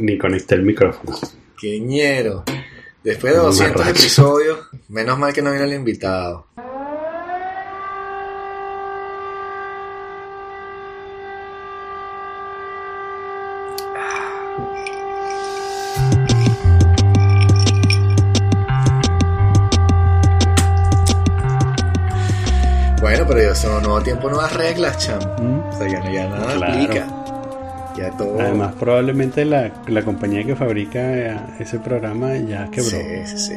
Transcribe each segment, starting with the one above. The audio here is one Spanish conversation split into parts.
Ni conecté el micrófono. ¡Qué ñero! Después de Una 200 racha. episodios, menos mal que no vino el invitado. Bueno, pero ya son nuevo tiempo, nuevas reglas, cham. Mm. O sea, ya, no- ya nada Claro. aplica. Ya todo. Además, probablemente la, la compañía que fabrica eh, ese programa ya quebró. Sí, sí, sí.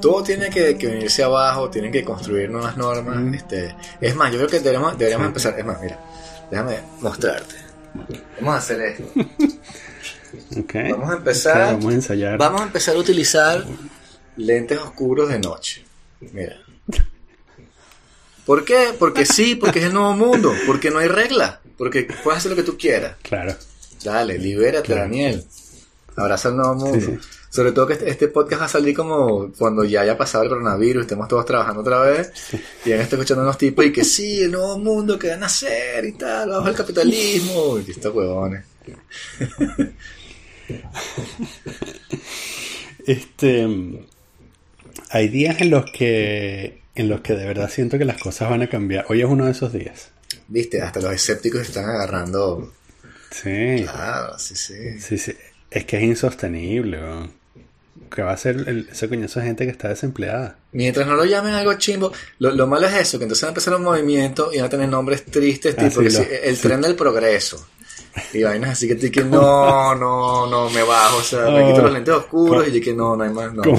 Todo tiene que, que venirse abajo, tienen que construir nuevas normas. Mm. Este, es más, yo creo que deberíamos, deberíamos Sí. empezar. Es más, mira, déjame mostrarte. Vamos a hacer esto. Ok. Vamos a empezar. Vamos a ensayar. Vamos a empezar a utilizar lentes oscuros de noche. Mira. ¿Por qué? Porque sí, porque es el nuevo mundo, porque no hay regla, porque puedes hacer lo que tú quieras. Claro. Dale, libérate, Claro. Daniel. Abraza el nuevo mundo. Sí. Sobre todo que este, este podcast va a salir como cuando ya haya pasado el coronavirus, estemos todos trabajando otra vez, y ya estar escuchando unos tipos y que sí, el nuevo mundo que van a hacer y tal, bajo el capitalismo, y estos huevones. Este. Hay días en los que. En los que de verdad siento que las cosas van a cambiar. Hoy es uno de esos días. Viste, hasta los escépticos están agarrando. Sí. Claro, sí, sí. Sí, sí. Es que es insostenible. ¿Qué va a hacer el- ese coñazo de gente que está desempleada? Mientras no lo llamen algo chimbo, lo, lo malo es eso, que entonces van a empezar un movimiento y van a tener nombres tristes, Ah, tipo sí, lo- el sí. tren del progreso. Y vainas así que te que no, no, no, me bajo, o sea, me Oh. quito los lentes oscuros ¿Cómo? y que no, no hay más, no.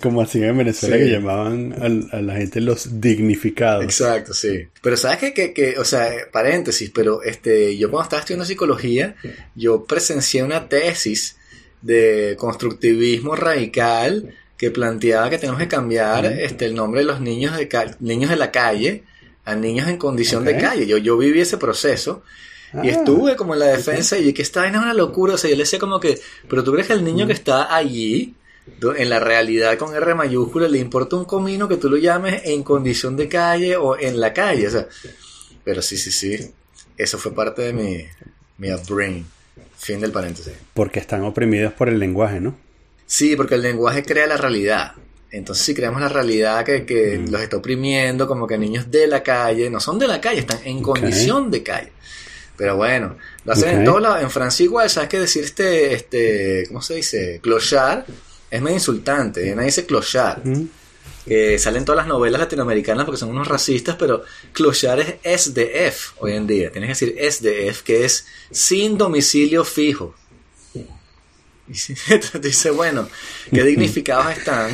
Como, así en Venezuela Sí. que llamaban a, la gente los dignificados. Exacto, sí. Pero sabes que, que, que, o sea, paréntesis, pero este, yo cuando estaba estudiando psicología, yo presencié una tesis de constructivismo radical que planteaba que tenemos que cambiar este, el nombre de los niños de, niños de la calle a niños en condición de calle. Yo, yo viví ese proceso. Y Ah, estuve como en la defensa y que esta vaina es una locura. O sea, yo le decía como que, pero tú crees que el niño que está allí, en la realidad con R mayúscula, le importa un comino que tú lo llames en condición de calle o en la calle. O sea, pero sí, sí, sí. Eso fue parte de mi, mi upbringing. Fin del paréntesis. Porque están oprimidos por el lenguaje, ¿no? Sí, porque el lenguaje crea la realidad. Entonces, si creamos la realidad que, que Mm. los está oprimiendo, como que niños de la calle, no son de la calle, están en condición de calle. Pero bueno, lo hacen en Ok. todos lados. En Francia igual, ¿sabes qué decir este, este, ¿cómo se dice? Clochard es medio insultante. Nadie dice clochard. Que salen todas las novelas latinoamericanas porque son unos racistas, pero clochard es SDF hoy en día. Tienes que decir SDF, que es sin domicilio fijo. Y dice, bueno, ¿qué dignificados están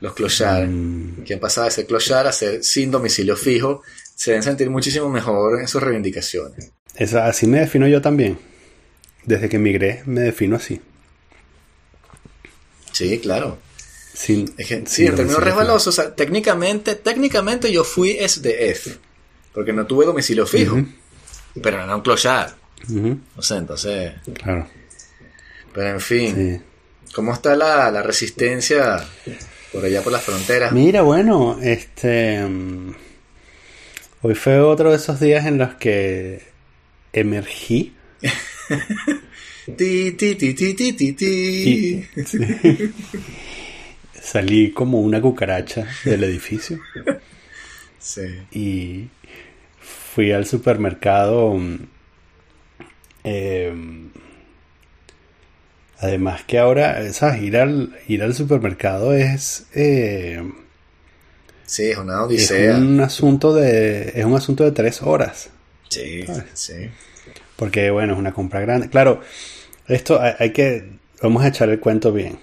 los clochard? Mm. Que han pasado de ser clochard a ser sin domicilio fijo. Se deben sentir muchísimo mejor en sus reivindicaciones. Esa- así me defino yo también. Desde que emigré me defino así. Sí, claro. Sin, Es que, sin sí, en términos resbalosos, o sea, técnicamente, técnicamente yo fui SDF, porque no tuve domicilio fijo, pero no era un clochard. No sé, entonces, Claro. pero en fin, Sí. ¿cómo está la, la resistencia por allá por las fronteras? Mira, bueno, este. mm, Hoy fue otro de esos días en los que emergí. Ti, ti, ti, ti, ti, ti, ti. Y salí como una cucaracha del edificio Sí. y fui al supermercado. mm, em, además que ahora, ¿sabes? Ir al, ir al supermercado es, eh, Sí, es una es odisea. un asunto de, es un asunto de tres horas. Sí, ¿sabes? sí. Porque, bueno, es una compra grande. Claro, esto hay, hay que. Vamos a echar el cuento bien.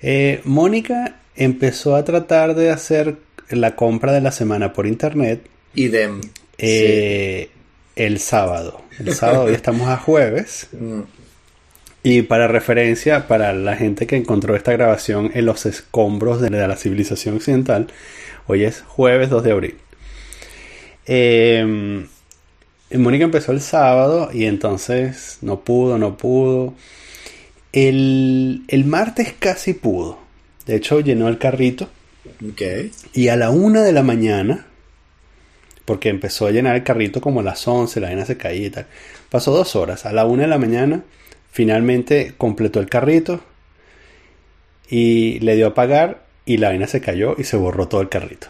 Eh, Mónica empezó a tratar de hacer la compra de la semana por internet Idem. eh, el sábado. El sábado, hoy estamos a jueves. Sí. Mm, Y para referencia, para la gente que encontró esta grabación en los escombros de la civilización occidental, hoy es jueves 2 de abril. Eh, Mónica empezó el sábado y entonces no pudo, no pudo. El, el martes casi pudo. De hecho, llenó el carrito Ok. y a la una de la mañana porque empezó a llenar el carrito como a las 11, la vaina se caía y tal. Pasó dos horas, a la una de la mañana finalmente completó el carrito y le dio a pagar y la vaina se cayó y se borró todo el carrito.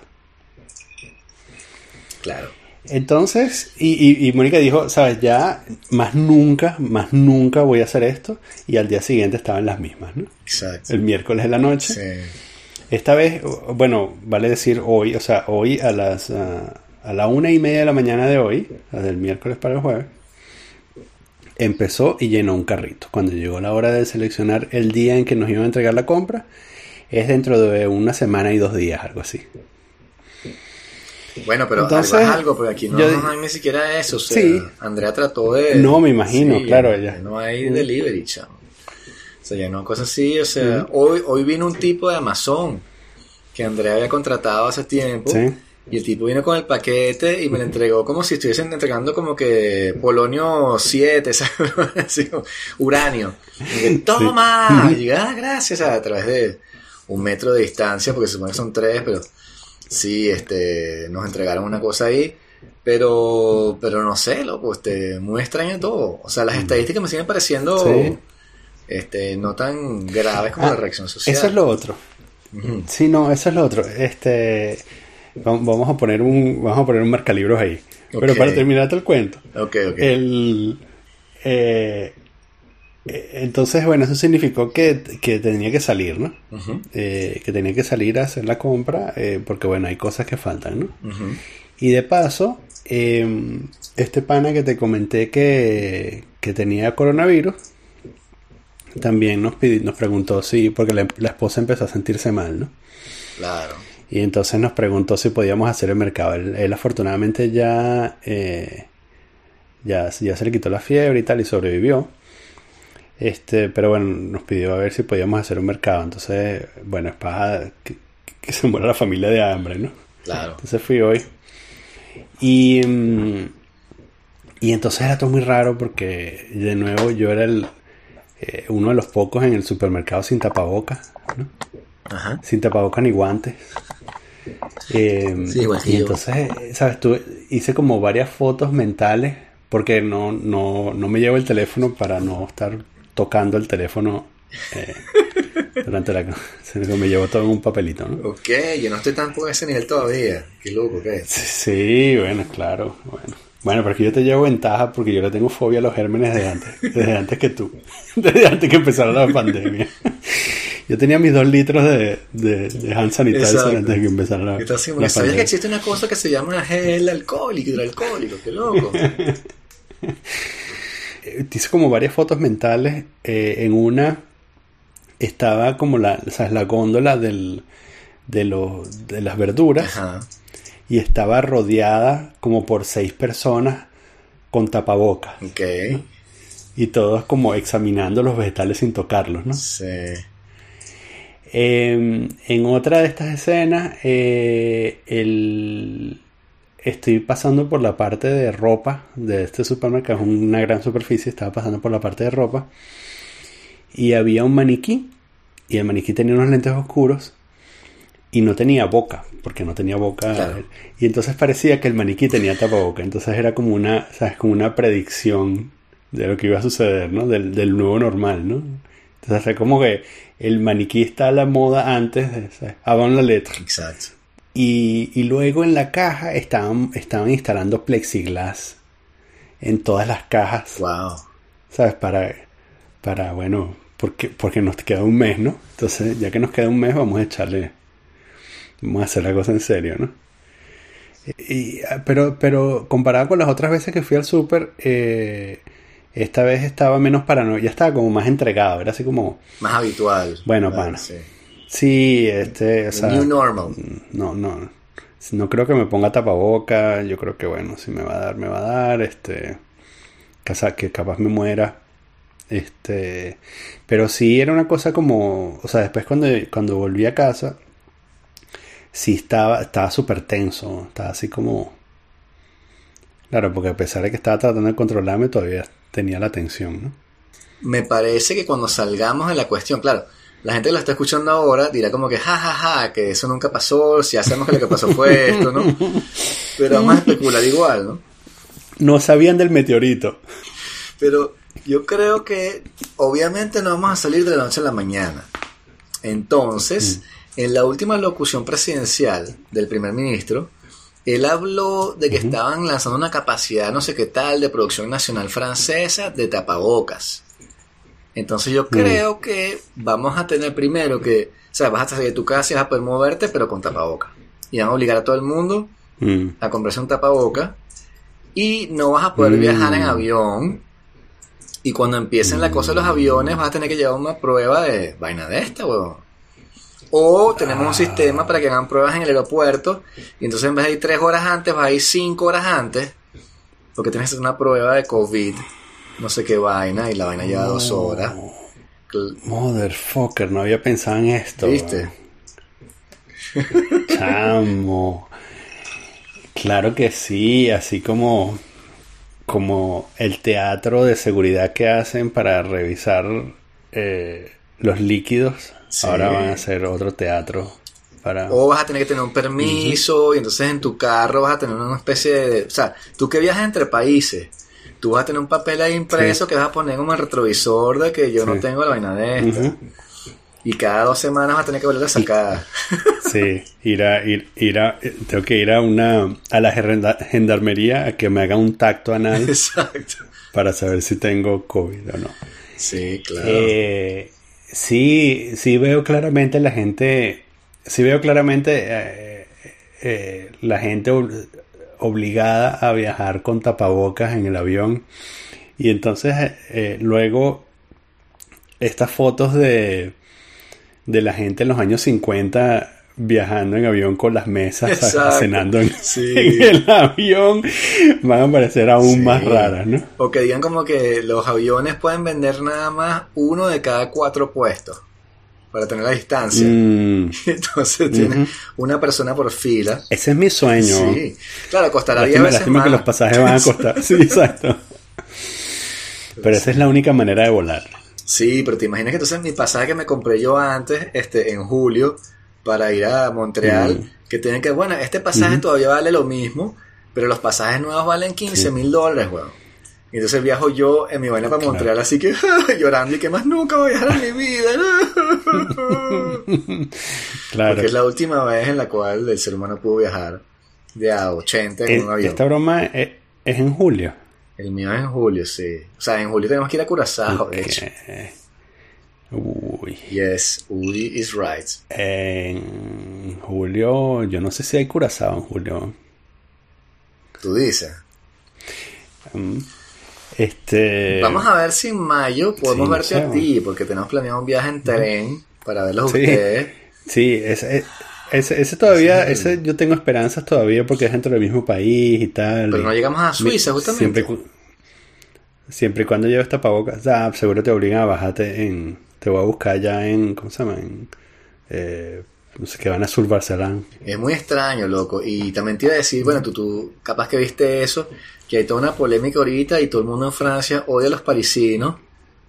Claro. Entonces, y, y, Mónica dijo, sabes, ya más nunca, más nunca voy a hacer esto. Y al día siguiente estaban las mismas, ¿no? Exacto. El miércoles de la noche. Sí. Esta vez, bueno, vale decir hoy, o sea, hoy a las a, a la una y media de la mañana de hoy, del miércoles para el jueves, empezó y llenó un carrito. Cuando llegó la hora de seleccionar el día en que nos iban a entregar la compra, es dentro de una semana y dos días, algo así. Bueno, pero Entonces, algo, porque aquí no, no, hay ni siquiera eso. O sea, sí. Andrea trató de. No, me imagino, sí, claro. Ella. No hay delivery, chamo. O sea, ya no cosas así. O sea, hoy, hoy vino un tipo de Amazon que Andrea había contratado hace tiempo. Sí. Y el tipo vino con el paquete y me lo entregó como si estuviesen entregando como que polonio 7, ¿sabes? Así, uranio. Y ¡Toma! Sí. Y ah, gracias a, a través de un metro de distancia, porque se supone que son tres, pero sí, este, nos entregaron una cosa ahí, pero, pero no sé, loco, este, muy extraño todo. O sea, las estadísticas me siguen pareciendo, Sí. este, no tan graves como Ah, la reacción social. Eso es lo otro. Sí, no, eso es lo otro. Este, vam- vamos a poner un, vamos a poner un marcalibros ahí. Pero para terminarte el cuento, Ok, ok. el, eh, entonces, bueno, eso significó que, que tenía que salir, ¿no? Eh, que tenía que salir a hacer la compra, eh, porque bueno, hay cosas que faltan, ¿no? Y de paso, eh, este pana que te comenté que, que tenía coronavirus, también nos, pidi- nos preguntó si, porque la, la esposa empezó a sentirse mal, ¿no? Claro. Y entonces nos preguntó si podíamos hacer el mercado. Él, él afortunadamente ya, eh, ya, ya se le quitó la fiebre y tal y sobrevivió. Este, pero bueno, nos pidió a ver si podíamos hacer un mercado. Entonces, bueno, es para que, que se muera la familia de hambre, ¿no? Claro. Entonces fui hoy. Y, mm, y entonces era todo muy raro porque de nuevo yo era el, eh, uno de los pocos en el supermercado sin tapabocas, ¿no? Ajá. sin tapabocas ni guantes. Eh, Sí, y entonces, ¿sabes? Tú, hice como varias fotos mentales porque no, no, no me llevo el teléfono para no estar tocando el teléfono eh, durante la... que me llevo todo en un papelito, ¿no? Ok, yo no estoy tampoco a ese nivel todavía. Qué loco, ¿qué? Sí, bueno, claro. Bueno, bueno pero es que yo te llevo ventaja porque yo le tengo fobia a los gérmenes desde antes, desde antes que tú, desde antes que empezara la pandemia. Yo tenía mis dos litros de, de, de hand sanitizer antes de que empezara la, así, la ¿Sabías que existe una cosa que se llama gel alcohólico, hidroalcohólico? Qué loco. Eh, Hice como varias fotos mentales. eh, en una estaba como la, ¿sabes? la góndola del, de, los, de las verduras Ajá. y estaba rodeada como por seis personas con tapabocas. Ok. Y todos como examinando los vegetales sin tocarlos, ¿no? Sí. Eh, en otra de estas escenas, eh, el- estoy pasando por la parte de ropa de este supermercado, es una gran superficie, estaba pasando por la parte de ropa y había un maniquí y el maniquí tenía unos lentes oscuros y no tenía boca, porque no tenía boca. Claro. Y entonces parecía que el maniquí tenía tapaboca, entonces era como una, ¿sabes? Como una predicción de lo que iba a suceder, ¿no? Del, del nuevo normal, ¿no? Entonces es como que el maniquí está a la moda antes de ¿sabes? avant la letra. Exacto. Y, y luego en la caja estaban, estaban instalando plexiglas en todas las cajas, Wow. ¿sabes? Para, para bueno, porque, porque nos queda un mes, ¿no? Entonces, ya que nos queda un mes, vamos a echarle, vamos a hacer la cosa en serio, ¿no? Y, pero, pero comparado con las otras veces que fui al súper, eh, esta vez estaba menos paranoia, ya estaba como más entregado, era así como, Más habitual. Bueno, pana. Sí. Sí, este, o sea, New normal. no, no, no creo que me ponga tapaboca, yo creo que bueno, si me va a dar, me va a dar, este, casa- que capaz me muera, este, pero sí era una cosa como, o sea, después cuando, cuando volví a casa, sí estaba, estaba súper tenso, estaba así como, claro, porque a pesar de que estaba tratando de controlarme, todavía tenía la tensión, ¿no? Me parece que cuando salgamos de la cuestión, claro, la gente que lo está escuchando ahora dirá como que ja, ja, ja, que eso nunca pasó, si hacemos que lo que pasó fue esto, ¿no? Pero vamos a especular igual, ¿no? No sabían del meteorito. Pero yo creo que obviamente no vamos a salir de la noche a la mañana. Entonces, mm. en la última locución presidencial del primer ministro, él habló de que estaban lanzando una capacidad no sé qué tal de producción nacional francesa de tapabocas. Entonces yo mm. creo que vamos a tener primero que, o sea, vas a salir de tu casa y vas a poder moverte, pero con tapabocas. Y van a obligar a todo el mundo mm. a comprarse un tapaboca. Y no vas a poder viajar en avión y cuando empiecen la cosa de los aviones, vas a tener que llevar una prueba de vaina de esta, weón. O tenemos un sistema para que hagan pruebas en el aeropuerto. Y entonces en vez de ir tres horas antes, vas a ir cinco horas antes. Porque tienes que hacer una prueba de COVID. No sé qué vaina. Y la vaina lleva dos horas. Motherfucker, no había pensado en esto. ¿Viste? Chamo. Claro que sí, así como como el teatro de seguridad que hacen para revisar eh, los líquidos. Ahora van a hacer otro teatro. Para... O vas a tener que tener un permiso y entonces en tu carro vas a tener una especie de... O sea, tú que viajas entre países, tú vas a tener un papel ahí impreso que vas a poner como el retrovisor de que yo no tengo la vaina de esta. Y cada dos semanas vas a tener que volver a sacar. Sí, ir a, ir, ir a, tengo que ir a una, a la gendarmería a que me haga un tacto anal. Exacto. Para saber si tengo COVID o no. Sí, claro. Eh, sí, sí veo claramente la gente, sí veo claramente eh, eh, la gente obligada a viajar con tapabocas en el avión. Y entonces luego estas fotos de de la gente en los años 50 viajando en avión con las mesas, cenando en, el avión, van a parecer aún más raras, ¿no? O que digan como que los aviones pueden vender nada más uno de cada cuatro puestos para tener la distancia. Mm. Entonces tiene una persona por fila. Ese es mi sueño. Sí. Claro, costará 10 veces más. que los pasajes van a costar. sí, exacto. Pero esa es la única manera de volar. Sí, pero te imaginas que entonces mi pasaje que me compré yo antes, este, en julio, para ir a Montreal, mm. que tienen que, bueno, este pasaje todavía vale lo mismo, pero los pasajes nuevos valen 15 mil dólares, weón. Y entonces viajo yo en mi vaina para Montreal, así que llorando y que más nunca voy a viajar en mi vida. claro. Porque es la última vez en la cual el ser humano pudo viajar de a 80 en un avión. Esta broma es en julio. El mío es en julio, sí. O sea, en julio tenemos que ir a Curazao, de hecho. Uy. Yes, Udi is right. En julio, yo no sé si hay Curazao en julio. Tú dices. Mm. Este. Vamos a ver si en mayo podemos verte a ti, porque tenemos planeado un viaje en tren para verlos sí. ustedes. Sí, ese, ese, todavía, ese yo tengo esperanzas todavía porque es dentro del mismo país y tal. Pero no llegamos a Suiza, justamente. Siempre, siempre y cuando lleves tapabocas, ah, seguro te obligan a bajarte en. Te voy a buscar ya en. ¿Cómo se llama? En. Eh, qué van a sur Barcelona. Es muy extraño, loco. Y también te iba a decir, bueno, tú, tú capaz que viste eso, que hay toda una polémica ahorita y todo el mundo en Francia odia a los parisinos,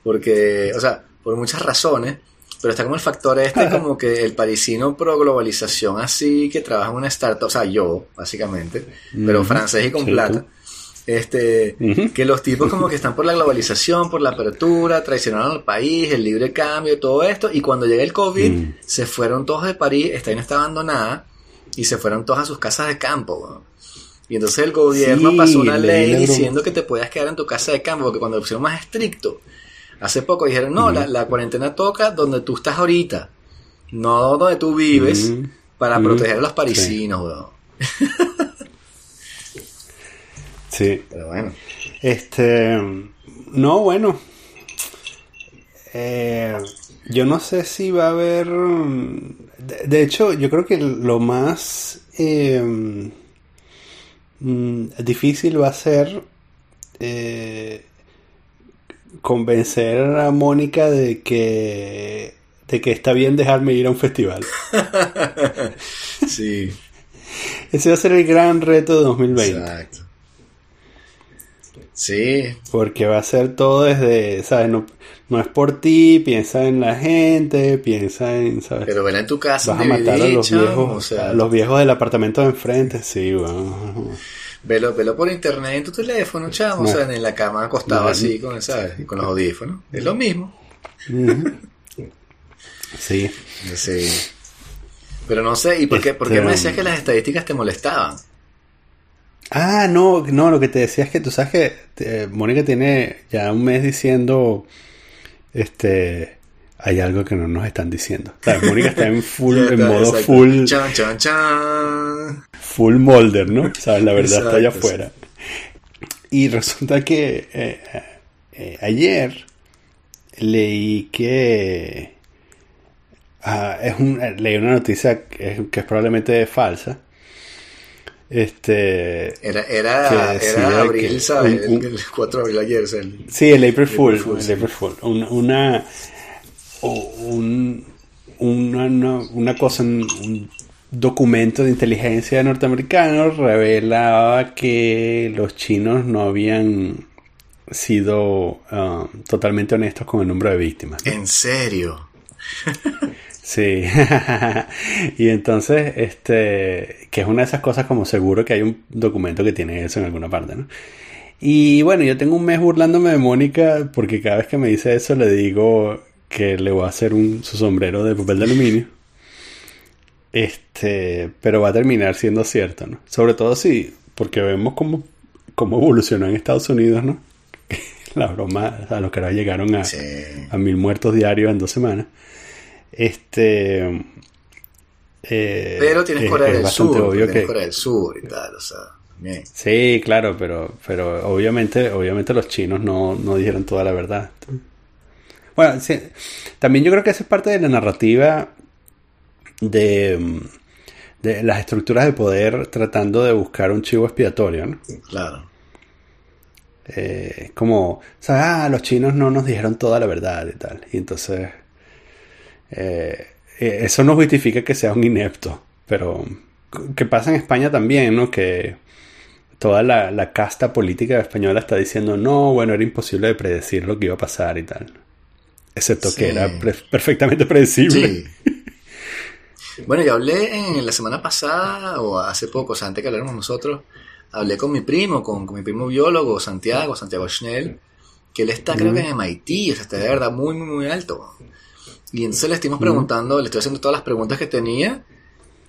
porque, o sea, por muchas razones pero está como el factor este, como que el parisino pro globalización, así que trabaja en una startup, o sea, yo, básicamente, pero francés y con plata. Este, que los tipos como que están por la globalización, por la apertura, traicionaron al país, el libre cambio, todo esto, y cuando llega el COVID, mm. se fueron todos de París, esta está abandonada, y se fueron todos a sus casas de campo. Y entonces el gobierno pasó una ley diciendo que te podías quedar en tu casa de campo, porque cuando lo pusieron más estricto, Hace poco dijeron, no, la, cuarentena toca donde tú estás ahorita, no donde tú vives, para proteger a los parisinos, sí. Pero bueno. Este, no, bueno. Eh, yo no sé si va a haber... De, hecho, yo creo que lo más eh, mm, difícil va a ser eh, convencer a Mónica de que de que está bien dejarme ir a un festival. sí. Ese va a ser el gran reto de 2020. Exacto. Sí. Porque va a ser todo desde, ¿sabes? No, no es por ti, piensa en la gente, piensa en, ¿sabes? Pero ven en tu casa. Vas a matar a los viejos, a los viejos del apartamento de enfrente, sí, bueno. Velo, velo por internet en tu teléfono, chamo, o sea, en la cama acostado así, con, ¿sabes? con los audífonos. Es lo mismo. sí. Sí. Pero no sé, ¿y por qué, por qué me decías que las estadísticas te molestaban? Ah, no, no, lo que te decía es que tú sabes que eh, Mónica tiene ya un mes diciendo, este, hay algo que no nos están diciendo. Mónica está en full, en modo full. Chan, chan, chan. Full molder, ¿no? ¿Sabes? La verdad está allá afuera. Y resulta que eh, eh, ayer leí que ah, es un, leí una noticia que es probablemente falsa este, era, era, era abril, ¿sabes? el, 4 de abril ayer. sí, el April Fool. el April Fool. Una, una, una, cosa, un documento de inteligencia norteamericano revelaba que los chinos no habían sido uh, totalmente honestos con el número de víctimas. ¿En serio? Sí, y entonces, este, que es una de esas cosas como seguro que hay un documento que tiene eso en alguna parte, ¿no? Y bueno, yo tengo un mes burlándome de Mónica porque cada vez que me dice eso le digo que le voy a hacer un, su sombrero de papel de aluminio. Este, pero va a terminar siendo cierto, ¿no? Sobre todo si, porque vemos cómo, cómo evolucionó en Estados Unidos, ¿no? La broma, a los que ahora llegaron a, a mil muertos diarios en dos semanas. Este. Eh, pero tienes Corea del Sur. Obvio que... Corea del Sur y tal, o sea. Sí, claro, pero, pero obviamente, obviamente los chinos no, no dijeron toda la verdad. Bueno, también yo creo que esa es parte de la narrativa de, de las estructuras de poder tratando de buscar un chivo expiatorio, ¿no? Claro. Eh, como, Ah, los chinos no nos dijeron toda la verdad y tal. Y entonces eh, eh, eso no justifica que sea un inepto, pero que pasa en España también, ¿no? Que toda la, casta política española está diciendo, no, bueno, era imposible de predecir lo que iba a pasar y tal. Excepto que era perfectamente predecible. bueno, yo hablé en la semana pasada, o hace poco, o sea, antes que habláramos nosotros, hablé con mi primo, con, mi primo biólogo, Santiago, Santiago Schnell, que él está, creo que en MIT, o sea, está de verdad muy, muy, muy alto. Y entonces le estuvimos preguntando, le estoy haciendo todas las preguntas que tenía.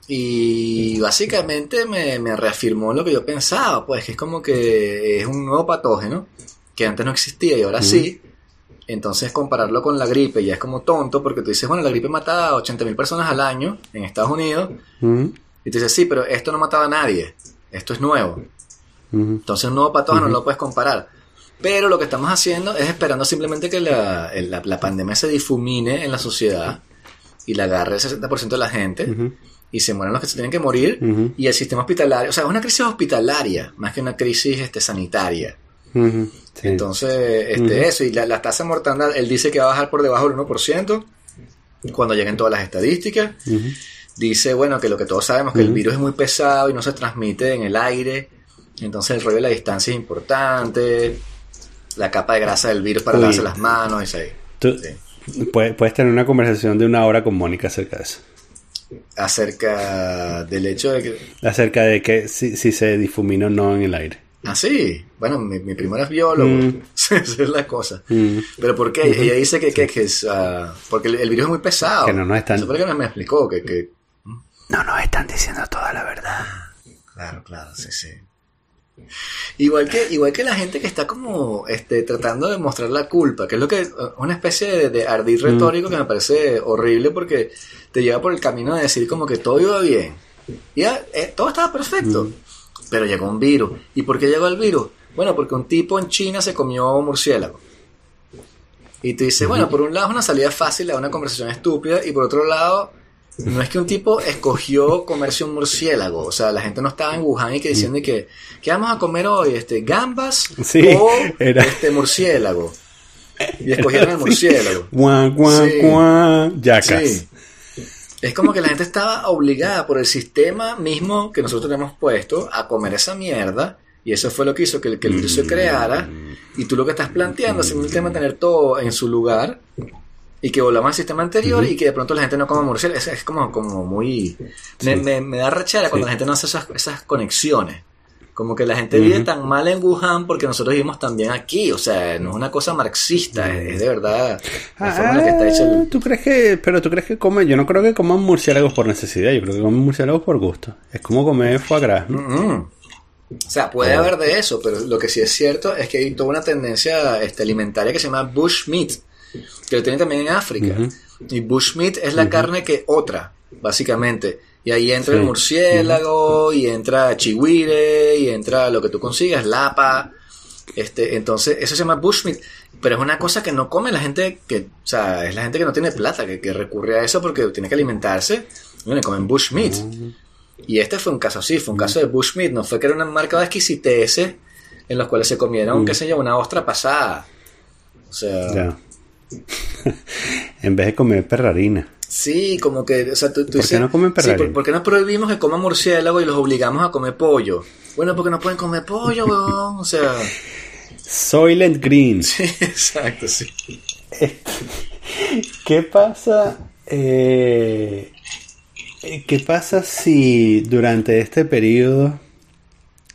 Y básicamente me, me, reafirmó lo que yo pensaba, pues que es como que es un nuevo patógeno que antes no existía y ahora sí. Entonces compararlo con la gripe ya es como tonto porque tú dices, bueno, la gripe mata a 80.000 personas al año en Estados Unidos. Y tú dices, sí, pero esto no mataba a nadie, esto es nuevo. Entonces un nuevo patógeno no lo puedes comparar. Pero lo que estamos haciendo es esperando simplemente que la, la, pandemia se difumine en la sociedad y la agarre el 60% de la gente y se mueran los que se tienen que morir. Y el sistema hospitalario, o sea, es una crisis hospitalaria más que una crisis este, sanitaria. Entonces, este, eso, y la, la, tasa de mortandad, él dice que va a bajar por debajo del 1% cuando lleguen todas las estadísticas. Dice, bueno, que lo que todos sabemos, que el virus es muy pesado y no se transmite en el aire, entonces el rollo de la distancia es importante la capa de grasa del virus para lavarse las manos y ahí. puedes, tener una conversación de una hora con Mónica acerca de eso. Acerca del hecho de que... Acerca de que si, se difumina o no en el aire. Ah, sí. Bueno, mi, mi primo era biólogo. Mm. Esa es la cosa. Mm. Pero ¿por qué? Ella dice que, que, es... Porque el, virus es muy pesado. Que no nos están... Que me, me explicó. Que, que... No nos están diciendo toda la verdad. Claro, claro, sí, sí. Igual que, igual que la gente que está como este, tratando de mostrar la culpa, que es lo que una especie de, ardid mm. retórico que me parece horrible porque te lleva por el camino de decir como que todo iba bien. Ya, eh, todo estaba perfecto. Mm. Pero llegó un virus. ¿Y por qué llegó el virus? Bueno, porque un tipo en China se comió murciélago. Y te dice, bueno, por un lado es una salida fácil a una conversación estúpida y por otro lado no es que un tipo escogió comerse un murciélago. O sea, la gente no estaba en Wuhan y que diciendo que, ¿qué vamos a comer hoy? Este, gambas o este murciélago. Y escogieron el murciélago. sí. Es como que la gente estaba obligada por el sistema mismo que nosotros tenemos puesto a comer esa mierda Y eso fue lo que hizo que, el- que el virus se creara. Y tú lo que estás planteando es simplemente mantener todo en su lugar y que volvamos al sistema anterior y que de pronto la gente no coma murciélago. Es, es como, como muy... Me, Sí. me, me da rechera cuando la gente no hace esas, esas conexiones. Como que la gente vive tan mal en Wuhan porque nosotros vivimos también aquí. O sea, no es una cosa marxista, es, es de verdad la forma en la que está hecho Ah, el... ¿Tú crees que, pero tú crees que comen, yo no creo que coman murciélagos por necesidad, yo creo que comen murciélagos por gusto. Es como comer foie gras. ¿no? Mm. O sea, puede Oh. haber de eso, pero lo que sí es cierto es que hay toda una tendencia este, alimentaria que se llama bush meat, que lo tienen también en África. Y bush meat es la carne que otra, básicamente. Y ahí entra Sí. el murciélago, y entra chihuire, y entra lo que tú consigas, lapa. Este, entonces, eso se llama bushmeat. Pero es una cosa que no come la gente que, o sea, es la gente que no tiene plata, que, que recurre a eso porque tiene que alimentarse. Bueno, comen bushmeat. Y este fue un caso así, fue un caso de bushmeat. No fue que era una marca de exquisiteces en los cuales se comieron, qué sé yo, una ostra pasada. O sea. en vez de comer perrarina. sí, como que, o sea, tú, tú ¿Por qué no comen sí, perrarina? ¿por, por qué no prohibimos que coman murciélago y los obligamos a comer pollo? Bueno, porque no pueden comer pollo, weón. O sea, Soylent Green. sí, exacto, sí. ¿Qué pasa? eh, ¿Qué pasa si durante este periodo,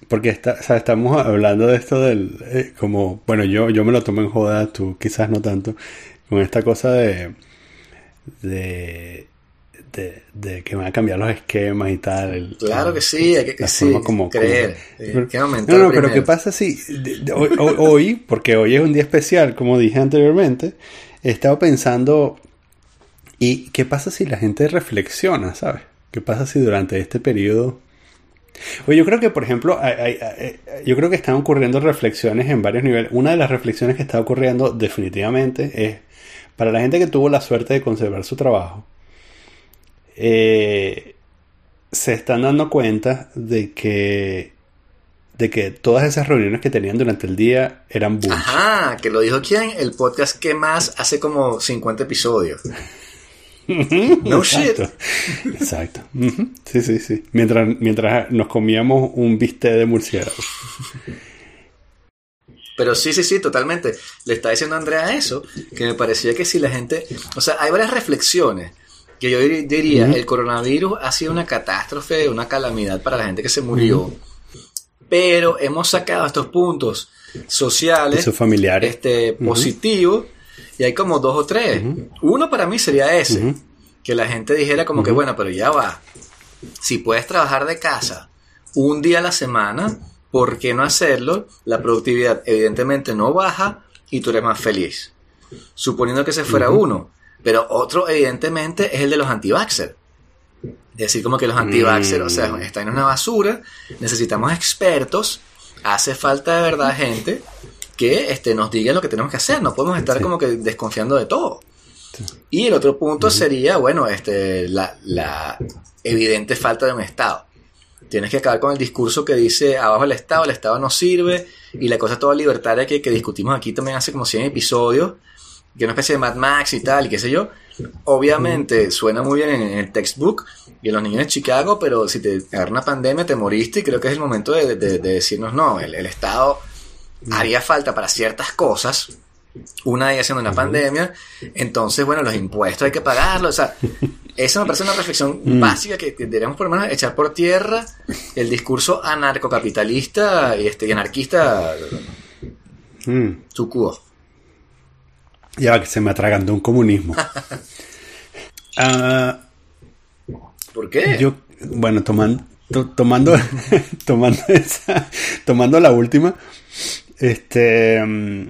porque está, o sea, estamos hablando de esto del, eh, como, bueno, yo, yo me lo tomo en joda, tú quizás no tanto, con esta cosa de, de, de, de que van a cambiar los esquemas y tal. el- Claro que sí, hay que, sí, como- creer. como- aumentar no, no, pero. ¿qué pasa si hoy- hoy, porque hoy es un día especial, como dije anteriormente, he estado pensando, ¿y qué pasa si la gente reflexiona, ¿sabes? ¿Qué pasa si durante este periodo... Oye, yo creo que, por ejemplo, hay- hay- hay- yo creo que están ocurriendo reflexiones en varios niveles. Una de las reflexiones que está ocurriendo definitivamente es, para la gente que tuvo la suerte de conservar su trabajo, eh, se están dando cuenta de que de que todas esas reuniones que tenían durante el día eran bullshit. Ajá, que lo dijo quién, el podcast que más hace como 50 episodios. No shit. Exacto. Sí, sí, sí. Mientras, mientras nos comíamos un bistec de murciélago. Pero sí, sí, sí, totalmente. Le está diciendo Andrea eso, que me parecía que si la gente... O sea, hay varias reflexiones que yo dir- diría, el coronavirus ha sido una catástrofe, una calamidad para la gente que se murió, pero hemos sacado estos puntos sociales familiares. este, positivos y hay como dos o tres. Uno para mí sería ese, que la gente dijera como que, bueno, pero ya va, si puedes trabajar de casa un día a la semana, ¿por qué no hacerlo? La productividad evidentemente no baja y tú eres más feliz. Suponiendo que ese fuera uno. Pero otro evidentemente es el de los anti-vaxxer. Es decir, como que los anti-vaxxer, o sea, están en una basura, necesitamos expertos, hace falta de verdad gente que este, nos diga lo que tenemos que hacer, no podemos estar Sí. como que desconfiando de todo. Y el otro punto sería, bueno, este, la, la evidente falta de un Estado. Tienes que acabar con el discurso que dice abajo el Estado, el Estado no sirve, y la cosa toda libertaria que, que discutimos aquí también hace como 100 episodios, que es una especie de Mad Max y tal, y qué sé yo. Obviamente suena muy bien en, en el textbook y en los niños de Chicago, pero si te agarra una pandemia te moriste y creo que es el momento de, de- de decirnos no, el, el Estado haría falta para ciertas cosas, una de ellas siendo una pandemia, entonces bueno, los impuestos hay que pagarlos, o sea, esa me parece una reflexión básica que, que deberíamos por lo menos echar por tierra el discurso anarcocapitalista y este y anarquista Mm. sucubo. Ya va que se me atragantó un comunismo. Ah, ¿Por qué? yo, bueno, tomando, to- tomando, tomando esa, tomando la última, este, mm,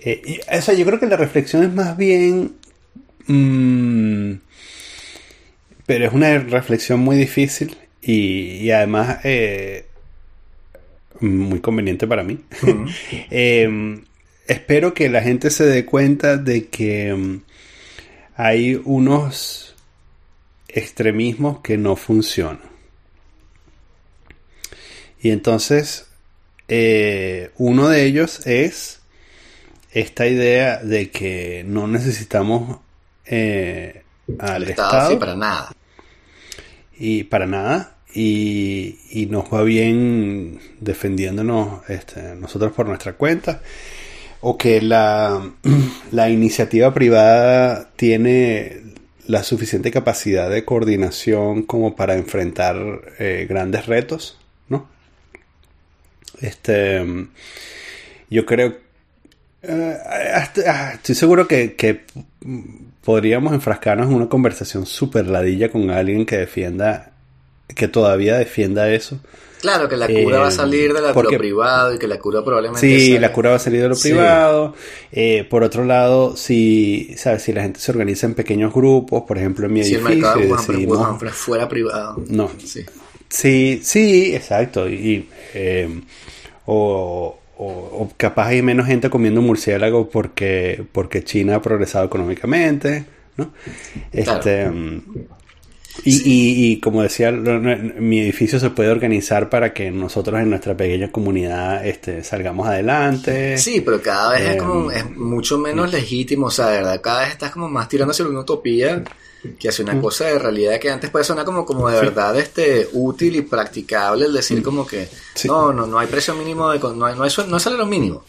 eh, y- o sea, yo creo que la reflexión es más bien, mm, pero es una reflexión muy difícil y, y además eh, muy conveniente para mí. Eh, espero que la gente se dé cuenta de que mm, hay unos extremismos que no funcionan. Y entonces, eh, uno de ellos es esta idea de que no necesitamos eh, al Estado, Estado, sí, para nada. y para nada y, nos va bien defendiéndonos este, nosotros por nuestra cuenta o que la, la iniciativa privada tiene la suficiente capacidad de coordinación como para enfrentar eh, grandes retos. Este, yo creo, eh, ah, estoy seguro que, que, podríamos enfrascarnos en una conversación súper ladilla con alguien que defienda, que todavía defienda eso Claro, que la cura va a eh, salir de, lo privado y que la cura probablemente. Sí, la cura va a salir de lo privado. Eh, por otro lado, si, ¿sabes? si la gente se organiza en pequeños grupos, por ejemplo, en mi si edificio. El mercado fuera privado. No. Sí, sí, sí exacto. Y, eh, o, o, capaz hay menos gente comiendo murciélago porque, porque China ha progresado económicamente. ¿no? Este. Mm, y, y, como decía, mi edificio se puede organizar para que nosotros en nuestra pequeña comunidad este, salgamos adelante. Sí, pero cada vez es como em, es mucho menos legítimo, o sea, de verdad, cada vez estás como más tirando hacia una utopía que hace una mm. cosa de realidad que antes puede sonar como, como de verdad este útil y practicable el decir mm. como que no, no, no hay precio mínimo, de, no, hay, no, hay, no hay salario mínimo.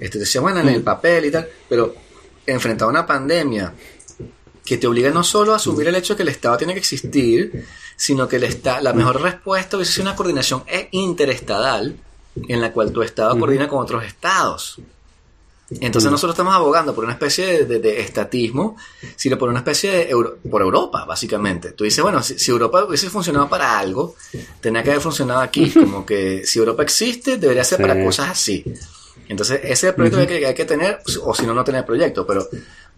Este, decía, bueno, en el mm. papel y tal, pero enfrentado a una pandemia que te obliga no solo a asumir el hecho de que el Estado tiene que existir, sino que el la mejor respuesta hubiese sido una coordinación e interestadal en la cual tu Estado coordina con otros Estados. Entonces nosotros estamos abogando por una especie de, estatismo, sino por una especie de por Europa, básicamente. Tú dices, bueno, si, Europa hubiese funcionado para algo, tenía que haber funcionado aquí. Como que si Europa existe, debería ser para cosas así. Entonces, ese es el proyecto que, hay que tener, o si no, no tener proyecto. Pero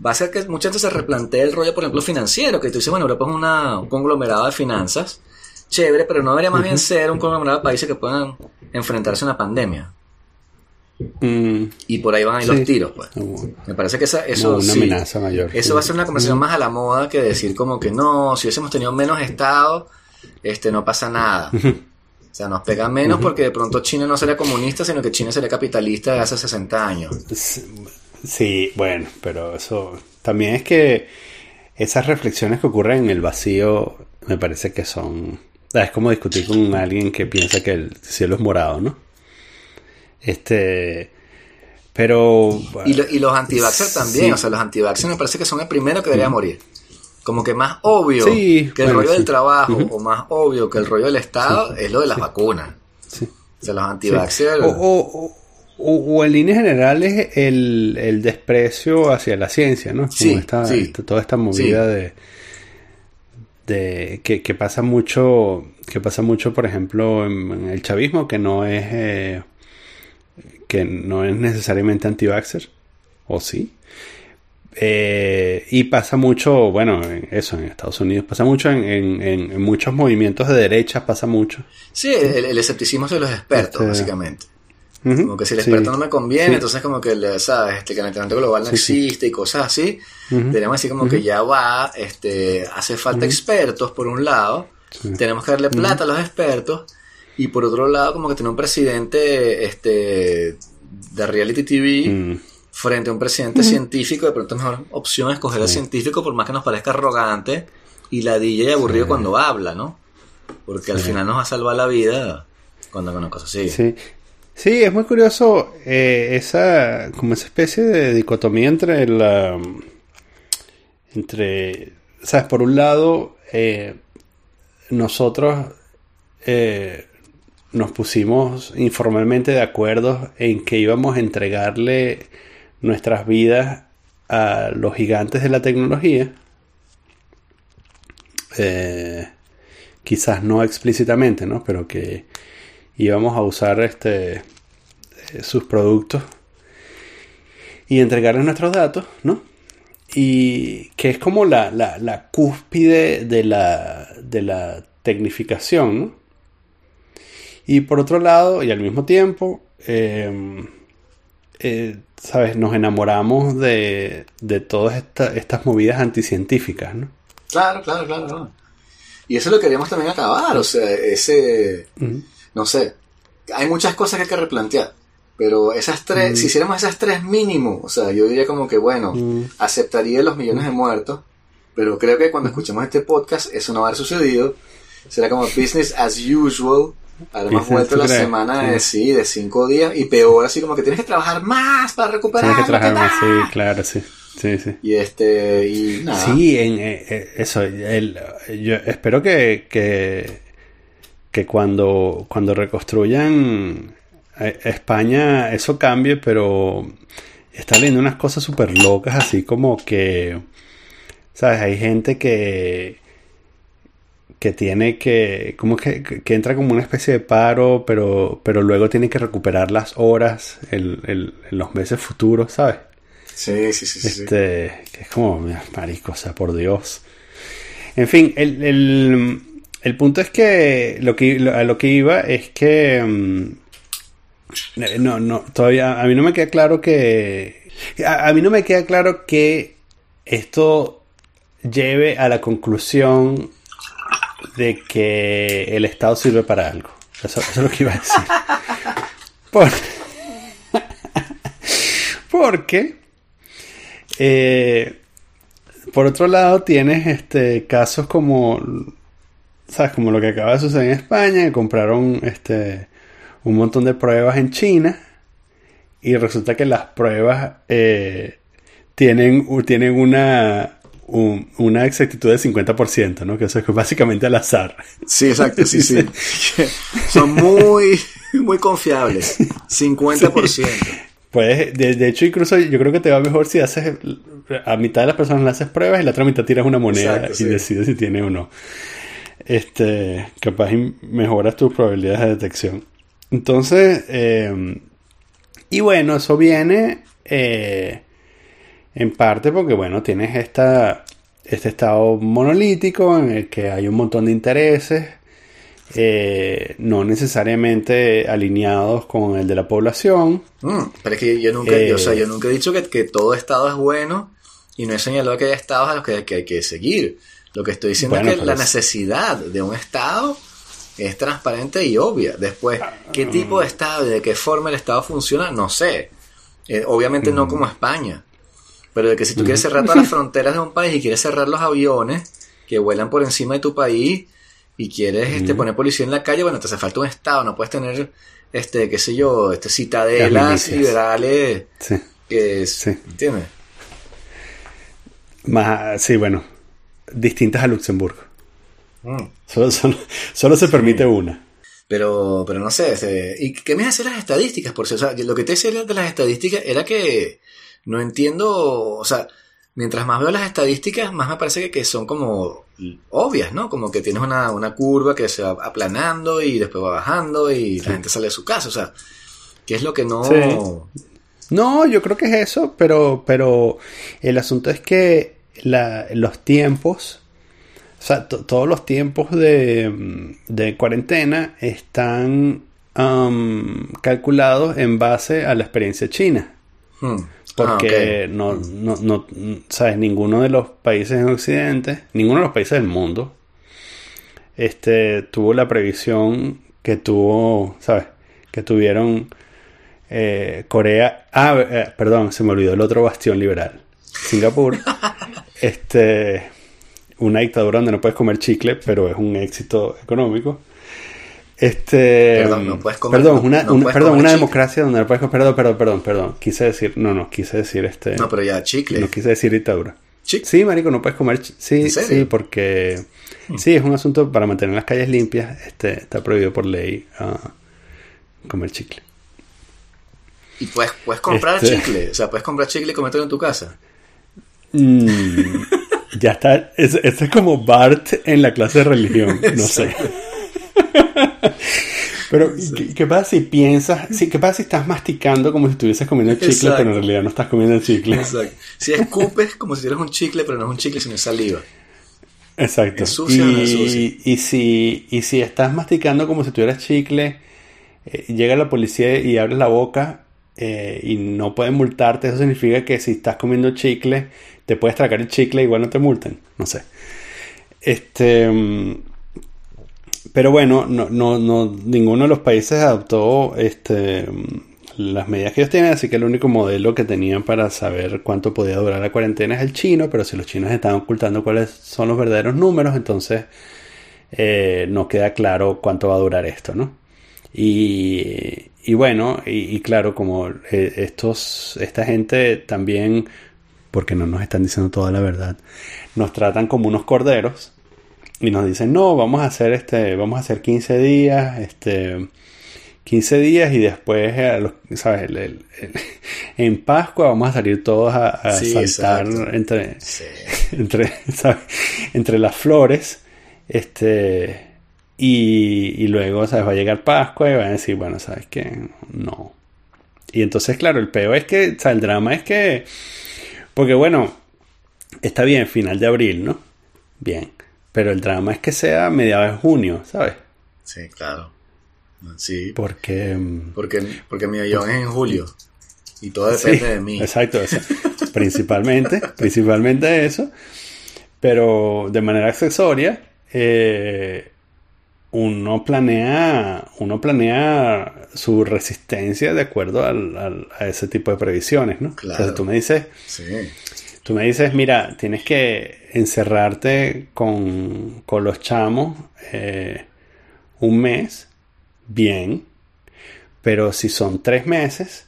va a ser que muchas veces se replantee el rollo, por ejemplo, financiero, que tú dices, bueno, Europa es un conglomerado de finanzas, chévere, pero no debería más bien ser un conglomerado de países que puedan enfrentarse a una pandemia. Mm. Y por ahí van a ir los tiros, pues. Me parece que esa, eso. una amenaza mayor. Eso va a ser una conversación más a la moda que decir como que no, si hubiésemos tenido menos Estado, este, no pasa nada. O sea, nos pega menos porque de pronto China no sería comunista, sino que China sería capitalista de hace 60 años. Sí, bueno, pero eso también es que esas reflexiones que ocurren en el vacío me parece que son... Es como discutir con alguien que piensa que el cielo es morado, ¿no? Este... Pero... Y, los anti también, o sea, los anti me parece que son el primero que debería morir. Como que más obvio que el rollo del trabajo o más obvio que el rollo del Estado es lo de las vacunas. O sea, los anti o, o, en líneas generales el, el desprecio hacia la ciencia, ¿no? Como toda esta movida de, de que, pasa mucho, que pasa mucho, por ejemplo, en, el chavismo, que no es eh, que no es necesariamente anti-vaxxer, o sí. Eh, y pasa mucho, bueno, eso en Estados Unidos, pasa mucho en, en, muchos movimientos de derecha, pasa mucho. Sí, el, escepticismo de los expertos, este, básicamente. Como que si el experto no me conviene, entonces como que, ¿sabes? Este, que el calentamiento global no existe y cosas así. Tenemos así como que ya va, este, hace falta expertos por un lado, tenemos que darle plata a los expertos. Y por otro lado como que tener un presidente este, de reality TV frente a un presidente científico, de pronto es mejor opción escoger al científico por más que nos parezca arrogante y ladilla y aburrido cuando habla, ¿no? Porque al final nos va a salvar la vida cuando una cosa así. Sí. Sí, es muy curioso eh, esa como esa especie de dicotomía entre la entre sabes por un lado eh, nosotros eh, nos pusimos informalmente de acuerdo en que íbamos a entregarle nuestras vidas a los gigantes de la tecnología quizás no explícitamente no pero que íbamos a usar este, eh, sus productos y entregarles nuestros datos, ¿no? Y que es como la, la, cúspide de la, de la tecnificación. Y por otro lado, y al mismo tiempo, em, eh, ¿sabes? Nos enamoramos de, de todas estas movidas anticientíficas, ¿no? Claro, claro, claro, Y eso lo queríamos también acabar, o sea, ese no sé, hay muchas cosas que hay que replantear. Pero esas tres, si hiciéramos esas tres mínimo, o sea, yo diría como que, bueno, mm. aceptaría los millones de muertos, pero creo que cuando escuchemos este podcast eso no va a haber sucedido. Será como business as usual. Además, vuelto la semana de sí, de cinco días y peor, así como que tienes que trabajar más para recuperar. Tienes que trabajar más, sí, claro, sí. Sí, sí. Y este, y nada. Sí, en, eh, eh, eso, el, yo espero que, que, que cuando, cuando reconstruyan eh, España eso cambie, pero está leyendo unas cosas súper locas, así como que, ¿sabes? Hay gente que que tiene que, como que, que entra como una especie de paro, pero, pero luego tiene que recuperar las horas en, en, los meses futuros, ¿sabes? Sí, sí, sí. Este, que es como, marico, o sea, por Dios. En fin, el, el, el punto es que lo que a lo que iba es que mm, no, no, todavía a mí no me queda claro que a, a mí no me queda claro que esto lleve a la conclusión de que el Estado sirve para algo. Eso, es lo que iba a decir. porque, eh, por otro lado, tienes este casos como, sabes, como lo que acaba de suceder en España, que compraron este un montón de pruebas en China y resulta que las pruebas eh, tienen, tienen una una exactitud de 50%, ¿no? Que eso es básicamente al azar. Sí, exacto, sí, sí. Son muy, muy confiables. 50%. Pues, de, hecho, incluso yo creo que te va mejor si haces, a mitad de las personas le haces pruebas y la otra mitad tiras una moneda y decides si tiene o no. Este, capaz mejoras tus probabilidades de detección. Entonces, eh, y bueno, eso viene eh, en parte porque, bueno, tienes esta, este estado monolítico en el que hay un montón de intereses, eh, no necesariamente alineados con el de la población. Mm, pero es que yo nunca, yo, o sea, yo eh, nunca he dicho que, que, todo estado es bueno y no he señalado que hay estados a los que, hay que seguir. Lo que estoy diciendo es que la necesidad de un estado es transparente y obvia. Después, ¿qué tipo de estado y de qué forma el estado funciona? No sé. Eh, obviamente no mm. como España. Pero de que si tú quieres cerrar todas las fronteras de un país y quieres cerrar los aviones que vuelan por encima de tu país y quieres este, poner policía en la calle, bueno, te hace falta un Estado, no puedes tener, este, qué sé yo, este, citadelas liberales. Sí. Que sí. ¿Entiendes? Más, sí, bueno, distintas a Luxemburgo. Mm. Solo, se permite una. Pero, pero no sé, este, ¿y qué me hace las estadísticas? Por si, o sea, lo que te decía de las estadísticas era que no entiendo, o sea, mientras más veo las estadísticas, más me parece que, son como obvias, ¿no? Como que tienes una, curva que se va aplanando y después va bajando y la gente sale de su casa, o sea, ¿qué es lo que no... No, yo creo que es eso, pero, pero el asunto es que los tiempos, o sea, todos los tiempos de, de cuarentena están um, calculados en base a la experiencia china. Hmm. Porque ah, no, no, no, sabes, ninguno de los países en Occidente, ninguno de los países del mundo, este, tuvo la previsión que tuvo, sabes, que tuvieron eh, Corea, ah, eh, perdón, se me olvidó el otro bastión liberal, Singapur, este, una dictadura donde no puedes comer chicle, pero es un éxito económico. Este, perdón, no puedes comer, perdón, una, perdón, una democracia donde no puedes comer, perdón, perdón, perdón, perdón, quise decir, no, no, quise decir este. No, pero ya, chicle. No quise decir dictadura. Sí, marico, no puedes comer, sí, sí, porque, hmm. sí, es un asunto para mantener las calles limpias, este, está prohibido por ley uh, comer chicle. Y puedes, puedes comprar este chicle, o sea, puedes comprar chicle y comerlo en tu casa. Mm, ya está, esto es como Bart en la clase de religión, no sé. Pero, ¿qué, pasa si piensas? Sí, ¿Qué pasa si estás masticando como si estuvieses comiendo chicle, pero en realidad no estás comiendo chicle? Exacto. Si escupes como si tuvieras un chicle, pero no es un chicle, sino saliva. Exacto. y, y, si, y si estás masticando como si tuvieras chicle, eh, llega la policía y abres la boca eh, y no pueden multarte, eso significa que si estás comiendo chicle, te puedes tragar el chicle y igual no te multen. No sé. Este. Pero bueno, no, no, no, ninguno de los países adoptó este, las medidas que ellos tienen, así que el único modelo que tenían para saber cuánto podía durar la cuarentena es el chino, pero si los chinos estaban ocultando cuáles son los verdaderos números, entonces eh, no queda claro cuánto va a durar esto, ¿no? Y, y bueno, y, claro, como eh, estos, esta gente también, porque no nos están diciendo toda la verdad, nos tratan como unos corderos y nos dicen, no, vamos a hacer este, vamos a hacer 15 días, este, 15 días y después, eh, ¿sabes? en Pascua vamos a salir todos a, saltar entre, entre, entre las flores. Este, y, luego, ¿sabes? Va a llegar Pascua y van a decir, bueno, ¿sabes qué? No. Y entonces, claro, el peor es que, o sea, el drama es que, porque bueno, está bien, final de abril, ¿no? Bien. Pero el drama es que sea mediados de junio, ¿sabes? Sí, claro. Sí. Porque. Mm, porque, porque mi avión es en julio. Y todo depende de mí. Exacto, principalmente, principalmente eso. Pero de manera accesoria, eh, uno planea, uno planea su resistencia de acuerdo a ese tipo de previsiones, ¿no? Claro. tú me dices, sí. Tú me dices, mira, tienes que encerrarte con, con los chamos eh, un mes bien, pero si son tres meses,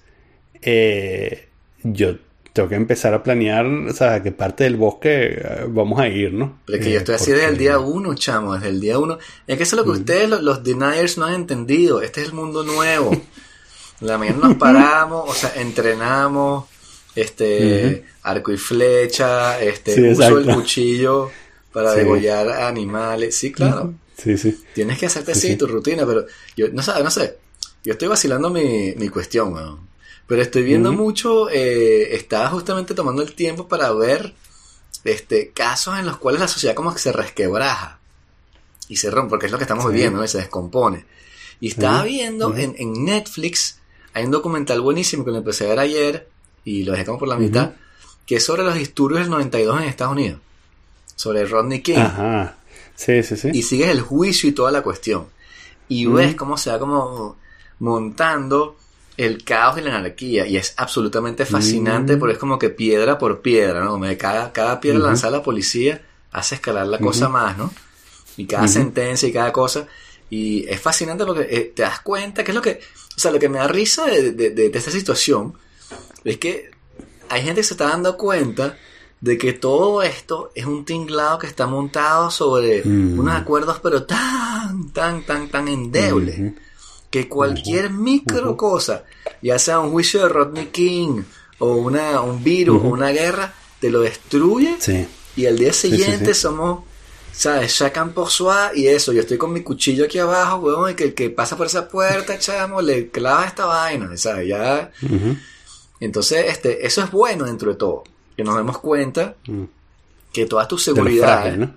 eh, yo tengo que empezar a planear, o sea, a qué parte del bosque eh, vamos a ir, ¿no? Pero es que yo estoy así desde el día uno, chamo, desde el día uno. Es que eso es lo que mm. ustedes, los, deniers, no han entendido. Este es el mundo nuevo. La mañana nos paramos, o sea, entrenamos, este, arco y flecha, este, uso el cuchillo para degollar animales. Sí, claro. Sí, sí. Tienes que hacerte así tu rutina, pero yo no sé, no sé. Yo estoy vacilando mi, mi cuestión, pero estoy viendo mucho, eh, estaba justamente tomando el tiempo para ver este, casos en los cuales la sociedad como que se resquebraja y se rompe, porque es lo que estamos viendo, se descompone. Y estaba viendo en, en, Netflix, hay un documental buenísimo que lo empecé a ver ayer y lo dejé como por la mitad, que es sobre los disturbios del 92 en Estados Unidos, sobre Rodney King. Ajá. Sí, sí, sí. Y sigues el juicio y toda la cuestión. Y ves cómo se va como montando el caos y la anarquía. Y es absolutamente fascinante porque es como que piedra por piedra, ¿no? Cada, cada piedra lanzada a la policía hace escalar la cosa más, ¿no? Y cada sentencia y cada cosa. Y es fascinante porque eh, te das cuenta que es lo que... O sea, lo que me da risa de, de esta situación es que hay gente que se está dando cuenta de que todo esto es un tinglado que está montado sobre mm. unos acuerdos pero tan, tan, tan, tan endebles que cualquier micro cosa, ya sea un juicio de Rodney King o una, un virus o una guerra, te lo destruye y al día siguiente somos, ¿sabes? Chacan por y eso, yo estoy con mi cuchillo aquí abajo, weón, y que el que pasa por esa puerta, chamo, le clava esta vaina, ¿sabes? Ya... Entonces, este, eso es bueno dentro de todo que nos demos cuenta mm. que todas tus seguridades,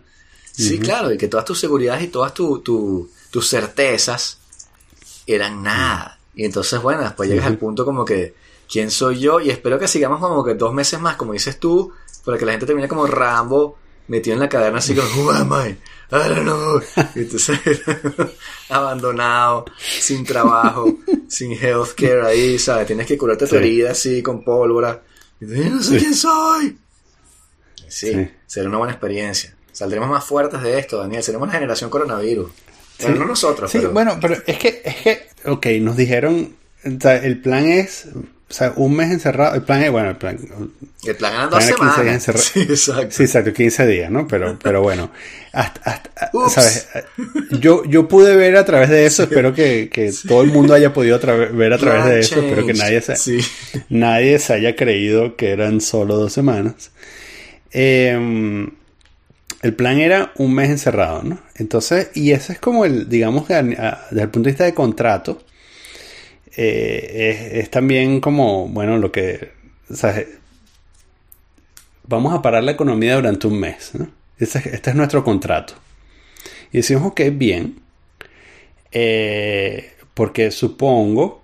sí, claro, y que todas tus seguridades y todas tus certezas eran nada. Y entonces, bueno, después llegas al punto como que, ¿quién soy yo? Y espero que sigamos como que dos meses más, como dices tú, para que la gente termine como Rambo metido en la caverna así como, who am I? Entonces, abandonado, sin trabajo, sin healthcare ahí, ¿sabes? Tienes que curarte tu herida así con pólvora. Y no sé quién soy. Sí, será una buena experiencia. Saldremos más fuertes de esto, Daniel. Seremos la generación coronavirus. Pero no nosotros. Sí, bueno, pero es que, es que, ok, nos dijeron, el plan es o sea, un mes encerrado, el plan es, bueno, el plan... El plan eran dos semanas. Sí, exacto. Sí, exacto, 15 días, ¿no? Pero, pero bueno, hasta, ¿sabes? Yo, yo pude ver a través de eso, espero que, que todo el mundo haya podido ver a través de eso, espero que nadie se, nadie se haya creído que eran solo dos semanas. Em, el plan era un mes encerrado, ¿no? Entonces, y ese es como el, digamos, desde el punto de vista de contrato, eh, es, también como, bueno, lo que... vamos a parar la economía durante un mes. Este, este, es nuestro contrato. Y decimos, ok, bien. Eh, porque supongo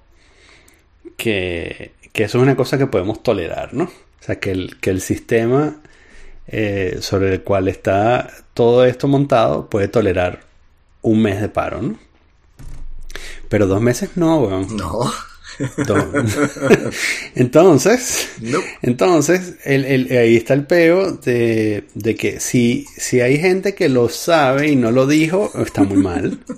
que, eso es una cosa que podemos tolerar, ¿no? O sea, que el, que el sistema eh, sobre el cual está todo esto montado puede tolerar un mes de paro, ¿no? Pero dos meses no, weón. No. Entonces, No. entonces el, el- ahí está el peo de, de que si, si hay gente que lo sabe y no lo dijo, está muy mal.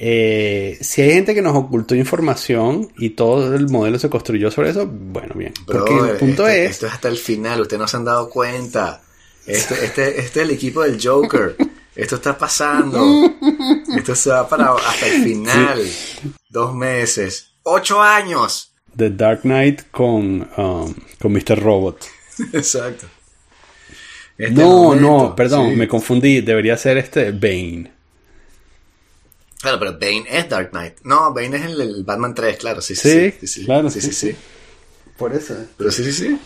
Eh, si hay gente que nos ocultó información y todo el modelo se construyó sobre eso, bueno, bien. Porque Brother, el punto este- es... Esto es hasta el final, ustedes no se han dado cuenta. Este, este, este es el equipo del Joker. Esto está pasando. Esto se va para hasta el final. Dos meses. Ocho años. The Dark Knight con, um, con Mr. Robot. Exacto. Este no, momento, no, perdón, sí. me confundí. Debería ser este Bane. Claro, pero Bane es Dark Knight. No, Bane es el, el Batman 3, claro. Sí, Sí, sí, sí. claro, sí, sí, sí, sí. Por eso. Pero sí, sí, sí.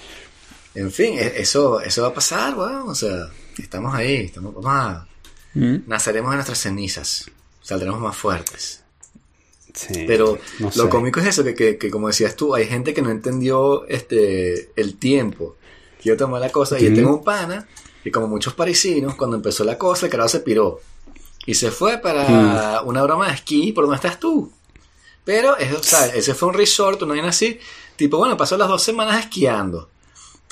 En fin, e- eso, eso va a pasar, weón. O sea, estamos ahí. Estamos, vamos a... Mm, Naceremos de nuestras cenizas. Saldremos más fuertes. Sí, Pero no lo cómico es eso, que, que, que como decías tú, hay gente que no entendió este el tiempo que yo tomé la cosa. Y yo tengo un pana, y como muchos parisinos, cuando empezó la cosa, el carajo se piró. Y se fue para una broma de esquí por donde estás tú. Pero eso, o sea, ese fue un resort, una vaina así. Tipo, bueno, pasó las dos semanas esquiando.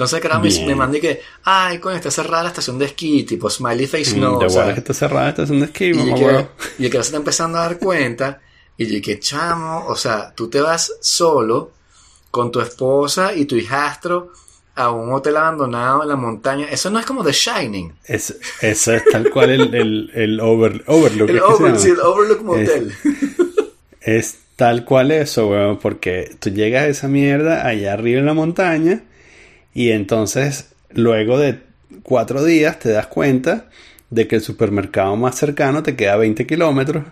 Entonces el carajo me, me manda y que, ay, coño, está cerrada la estación de esquí, tipo smiley face Mm, no. de que está cerrada esta estación de esquí, y mamá el que, huevo. y el que se está empezando a dar cuenta. Y yo que chamo, o sea, tú te vas solo con tu esposa y tu hijastro a un hotel abandonado en la montaña. Eso no es como The Shining. Es, eso es tal cual el, el, el over- Overlook. El, sí, el Overlook Motel. Es tal cual eso, weón, porque tú llegas a esa mierda allá arriba en la montaña y entonces luego de cuatro días te das cuenta de que el supermercado más cercano te queda 20 kilómetros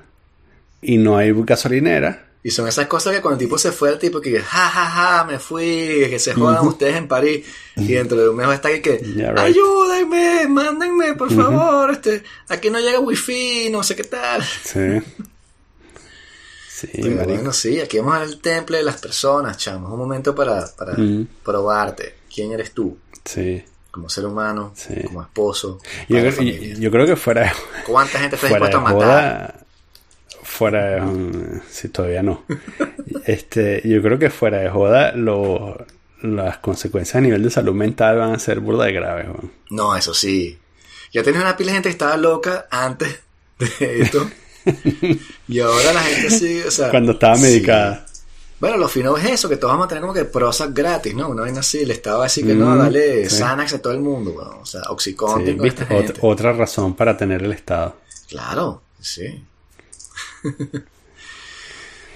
y no hay gasolinera. Y son esas cosas que cuando el tipo se fue, el tipo que, ja, ja, ja, me fui, que se jodan ustedes en París. Y dentro de un mes va a estar que, que Yeah, right. ayúdenme, mándenme, por favor, este, aquí no llega wifi, no sé qué tal. Sí. Sí, bueno, sí, aquí vamos al temple de las personas, chamo. Es un momento para, para Mm. probarte. ¿Quién eres tú? Sí. Como ser humano, Sí. como esposo, Yo, creo- yo- creo que fuera de, ¿Cuánta gente está dispuesta a matar? joda, fuera de, um, sí, todavía no. Este, yo creo que fuera de joda, lo- las consecuencias a nivel de salud mental van a ser burda de graves. weón. No, eso sí. Ya tenías una pila de gente que estaba loca antes de esto. y ahora la gente sí, o sea... Cuando estaba sí. Bueno, lo fino es eso, que todos vamos a tener como que Prozac gratis, ¿no? Una vaina así, le estaba así que no, Mm, dale sí. Xanax a todo el mundo. O sea, Sí, Oxycontin con ¿viste? otra razón para tener el Estado. Claro, sí.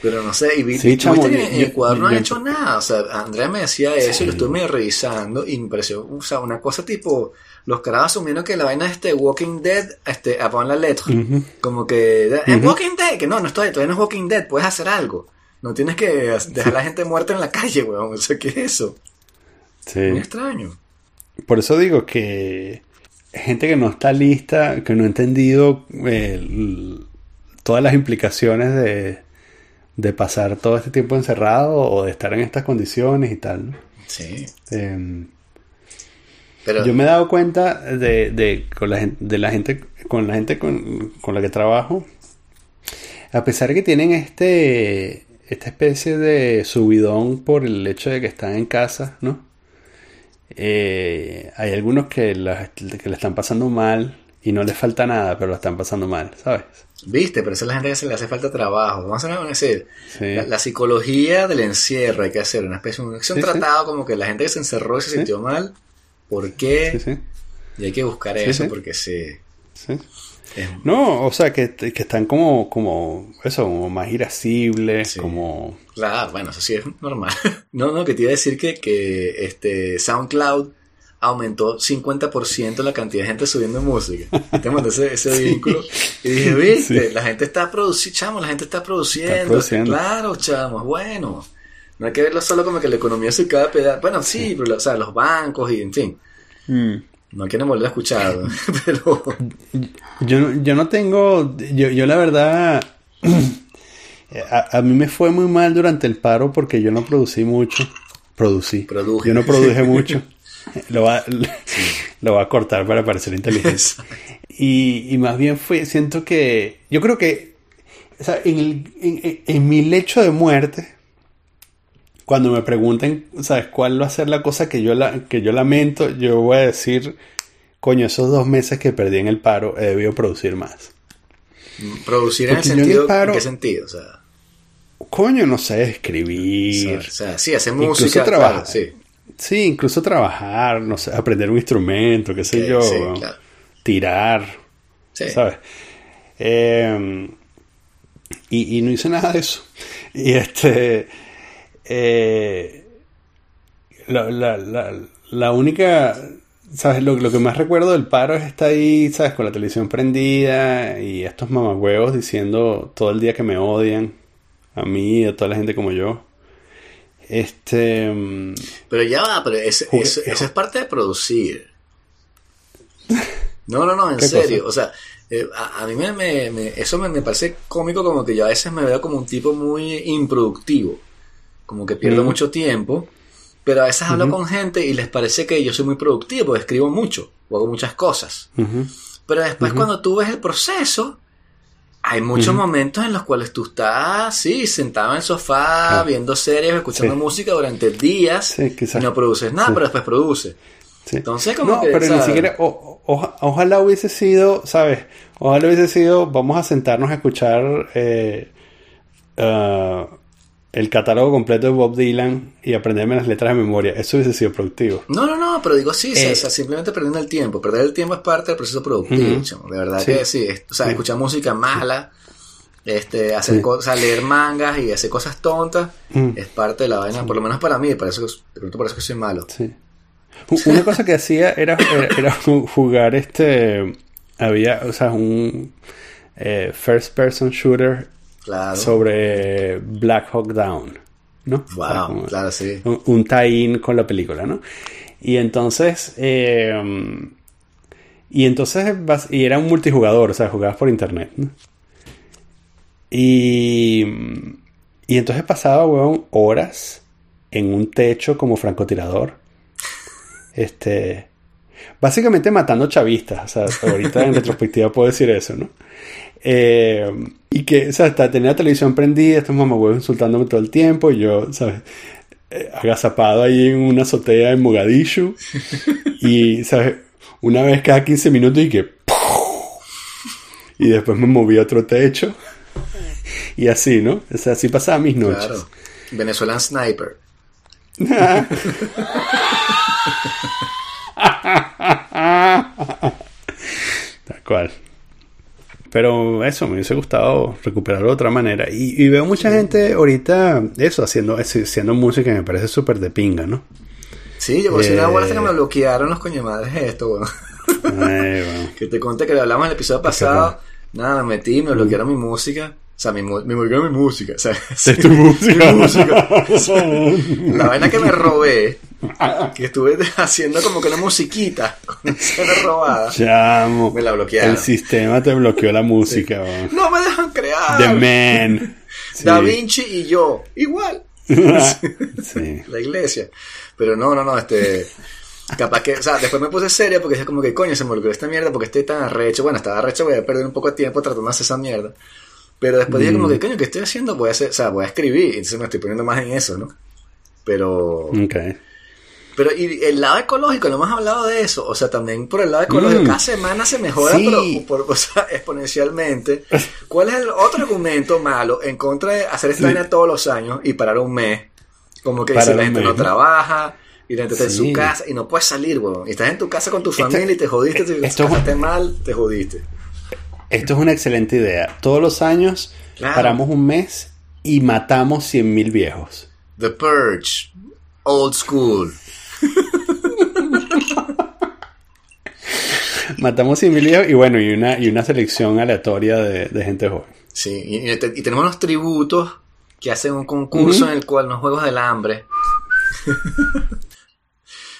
Pero no sé, y vi, Sí, viste chamo, que en yo- Ecuador no han yo- hecho nada. O sea, Andrea me decía eso y Sí. lo estuve medio revisando y me pareció, o sea, una cosa tipo, los carajos asumiendo que la vaina es este Walking Dead, este, avant la. Ujú. Como que, en Ujú. Walking Dead, que no, no estoy, todavía no es Walking Dead, puedes hacer algo. No tienes que dejar a la gente muerta en la calle, weón. O sea, ¿qué es eso? Sí. Muy extraño. Por eso digo que gente que no está lista, que no ha entendido eh, todas las implicaciones de, de pasar todo este tiempo encerrado o de estar en estas condiciones y tal. ¿no? Sí. Em, Pero, yo me he dado cuenta de, de, con la gente, de la gente, con la gente con, con la que trabajo, a pesar de que tienen este esta especie de subidón por el hecho de que están en casa, ¿no? Eh, hay algunos que la, que le están pasando mal y no les falta nada, pero lo están pasando mal, ¿sabes? viste, pero esa es la gente que se le hace falta trabajo. Vamos a decir, Sí. La, la psicología del encierro hay que hacer una especie de un, Sí, tratado como que la gente que se encerró y se sintió mal, ¿por qué? Y hay que buscar eso porque sí. sí. Es- No, o sea, que, que están como, como, eso, como más irascibles, Sí. como... claro, bueno, eso sí es normal. no, no, que te iba a decir que, que este SoundCloud aumentó 50% la cantidad de gente subiendo música. Te mandé ese, ese vínculo y dije, viste, Sí. la gente está produciendo, chamo, la gente está produciendo. Está produciendo. Claro, chamo, bueno. No hay que verlo solo como que la economía se cae a pedar. Bueno, sí, pero, o sea, los bancos y en fin. Mm. No quieren volver a escuchar, pero Yo, no- yo no tengo, yo, yo la verdad, a, a mí me fue muy mal durante el paro porque yo no producí mucho. Producí. Produje. Yo no produje mucho. Lo va, lo va a cortar para parecer inteligente. Y, y más bien fue, siento que, yo creo que, o sea, en, el- en- en- en mi lecho de muerte, cuando me pregunten, ¿sabes cuál va a ser la cosa que yo, la, que yo lamento? Yo voy a decir, coño, esos dos meses que perdí en el paro he debido producir más. Producir en el sentido, ¿en qué sentido? O sea, coño, no sé, escribir. O sea, sí, hacer música, trabajar. sí. sí. incluso trabajar, no sé, aprender un instrumento, qué sé yo, tirar, ¿sabes? Eh, y, y no hice nada de eso. Y este eh, la, la, la, única, ¿sabes? Lo, que más recuerdo del paro es estar ahí, ¿sabes? Con la televisión prendida y estos mamagüevos diciendo todo el día que me odian, a mí y a toda la gente como yo. Este. Mm, pero ya va, pero eso es parte de producir. No, no, no, en serio. O sea, eh, a, mí me, me, eso me, me, parece cómico como que yo a veces me veo como un tipo muy improductivo como que pierdo mucho tiempo, pero a veces hablo con gente y les parece que yo soy muy productivo porque escribo mucho o hago muchas cosas. Pero después cuando tú ves el proceso, hay muchos momentos en los cuales tú estás, sí, sentado en el sofá, viendo series, escuchando música durante días y no produces nada, pero después produces. Entonces, como no, pero ni siquiera, ojalá hubiese sido, ¿sabes? Ojalá hubiese sido, vamos a sentarnos a escuchar eh, ah, el catálogo completo de Bob Dylan y aprenderme las letras de memoria. Eso hubiese sido productivo. No, no, no, pero digo sí, eh, simplemente perdiendo el tiempo. Perder el tiempo es parte del proceso productivo. De verdad que sí. o sea, escuchar música mala, este, hacer cosas, leer mangas y hacer cosas tontas es parte de la vaina, por lo menos para mí, por eso, por eso que soy malo. Sí. Una cosa que hacía era, era, jugar este. Había, o sea, un eh, first person shooter sobre Black Hawk Down, ¿no? Wow, claro, sí. Un, un tie-in con la película, ¿no? Y entonces, eh, y entonces, y era un multijugador, o sea, jugabas por internet, ¿no? Y, y entonces pasaba, weón, horas en un techo como francotirador. Este, básicamente matando chavistas, o sea, ahorita en retrospectiva puedo decir eso, ¿no? Eh, y que, o sea, hasta tenía la televisión prendida, estos mamagüevos insultándome todo el tiempo, y yo, ¿sabes? Eh, agazapado ahí en una azotea en Mogadishu. y, ¿sabes? Una vez cada 15 minutos y que... Y después me moví a otro techo. Y así, ¿no? O sea, así pasaba mis noches. Claro. Venezuelan Sniper. Tal cual. Pero eso, me hubiese gustado recuperarlo de otra manera. Y, veo mucha gente ahorita, eso, haciendo, haciendo música que me parece súper de pinga, ¿no? Sí, yo por si una que me eh, bloquearon los coñemadres esto, bueno. que te conté que hablamos en el episodio pasado. Nada, me metí, me bloquearon mi música. O sea, me, me bloquearon mi música. O sea, ¿Es tu música? Mi música. la vaina que me robé que estuve haciendo como que una musiquita con escena robada. Chamo. Me la bloquearon. El sistema te bloqueó la música. No me dejan crear. The Man. Da Vinci y yo. Igual. sí. La iglesia. Pero no, no, no, este... Capaz que, o sea, después me puse seria porque es como que coño, se me bloqueó esta mierda porque estoy tan arrecho. Bueno, estaba arrecho, voy a perder un poco de tiempo tratando de hacer esa mierda. Pero después dije como que, mm. coño, ¿qué estoy haciendo? Voy a hacer, o sea, voy a escribir. Entonces me estoy poniendo más en eso, ¿no? Pero... Okay. Pero y el lado ecológico, no hemos hablado de eso. O sea, también por el lado ecológico, mm. cada semana se mejora pero por, o sea, exponencialmente. ¿Cuál es el otro argumento malo en contra de hacer esta vaina todos los años y parar un mes? Como que si la gente no trabaja y la gente está en su casa y no puedes salir, weón. Y estás en tu casa con tu familia y te jodiste. Si esto es mal, te jodiste. Esto es una excelente idea. Todos los años paramos un mes y matamos 100.000 viejos. The Purge. Old School. Matamos 100 mil y bueno, y una, y una selección aleatoria de, gente joven. Sí, y, tenemos unos tributos que hacen un concurso en el cual nos juegos del hambre.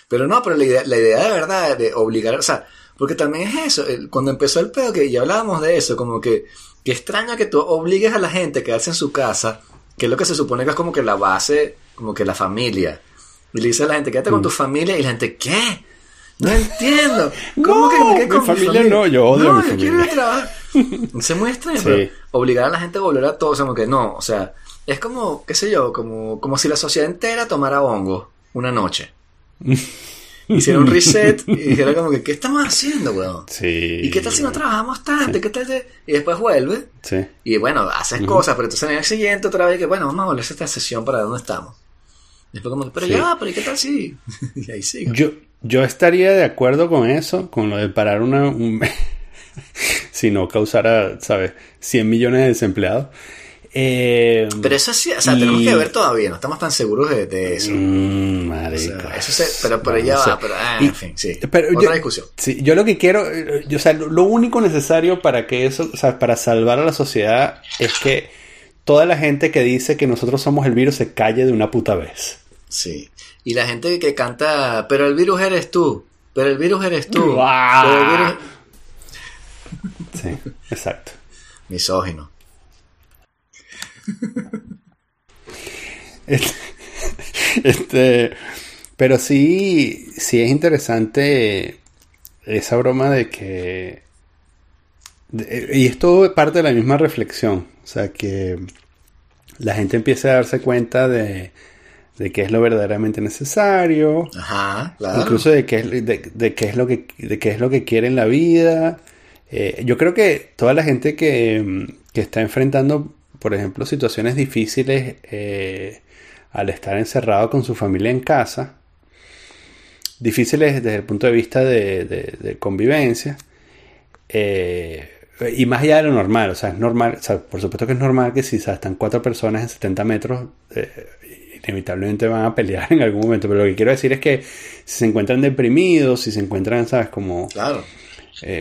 pero no, pero la idea, la idea de verdad de obligar, o sea, porque también es eso, cuando empezó el pedo que ya hablábamos de eso, como que, que extraña que tú obligues a la gente a quedarse en su casa, que es lo que se supone que es como que la base, como que la familia. Y le dice a la gente, quédate con tu mm. familia. Y la gente, ¿qué? No entiendo. ¿Cómo que me quedé con mi familia? No, yo odio no, a mi yo quiero ir a trabajar. Se muestra, obligar a la gente a volver a todo. O sea, como que no, o sea, es como, qué sé yo, como, como si la sociedad entera tomara hongo una noche. Hiciera un reset y dijera como que, ¿qué estamos haciendo, weón? Sí. ¿Y qué tal si no trabajamos tanto? ¿Qué tal Y después vuelve. Sí. Y bueno, haces cosas, pero entonces en el siguiente otra vez que, bueno, vamos a volver a esta sesión para dónde estamos. Después como, que, pero Sí. ya, pero ¿y qué tal si? y ahí sigue. Yo, yo estaría de acuerdo con eso, con lo de parar una... un- si no causara, ¿sabes? 100 millones de desempleados. Eh, Pero eso sí, o sea, y- tenemos que ver todavía, no estamos tan seguros de, de eso. Mm, O sea, eso se, pero, pero ya No va, pero, ah, Y- en fin, sí. Pero Otra yo, discusión. Sí, yo lo que quiero, yo, o sea, lo, único necesario para que eso, o sea, para salvar a la sociedad es que toda la gente que dice que nosotros somos el virus se calle de una puta vez. Sí. Y la gente que canta, pero el virus eres tú, pero el virus eres tú. Pero el virus... Sí, exacto. Misógino. Este, este, pero sí, sí es interesante esa broma de que... de- y esto es parte de la misma reflexión. O sea, que la gente empieza a darse cuenta de, de qué es lo verdaderamente necesario. Ajá, claro. Incluso de qué, es, de, de qué es lo que, de qué es lo que quiere en la vida. Eh, yo creo que toda la gente que, que está enfrentando, por ejemplo, situaciones difíciles eh, al estar encerrado con su familia en casa, difíciles desde el punto de vista de, de- de convivencia, eh, y más allá de lo normal, o sea, es normal, o sea, por supuesto que es normal que si están cuatro personas en 70 metros, eh, inevitablemente van a pelear en algún momento, pero lo que quiero decir es que si se encuentran deprimidos, si se encuentran, sabes, como Claro.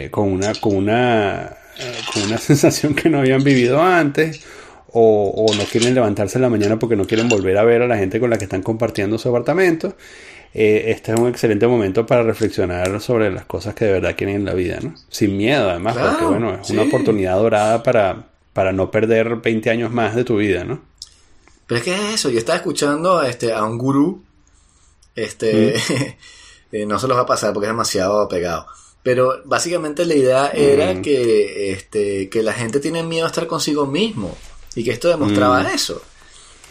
con una con una con una sensación que no habían vivido antes o, o no quieren levantarse en la mañana porque no quieren volver a ver a la gente con la que están compartiendo su apartamento eh, este es un excelente momento para reflexionar sobre las cosas que de verdad quieren en la vida ¿no? sin miedo además Claro, porque bueno es una oportunidad dorada para para no perder 20 años más de tu vida ¿no? Pero es que es eso, yo estaba escuchando este, a un gurú, este, eh, no se los va a pasar porque es demasiado pegado, pero básicamente la idea era Mm. que, este, que la gente tiene miedo a estar consigo mismo y que esto demostraba Mm. eso.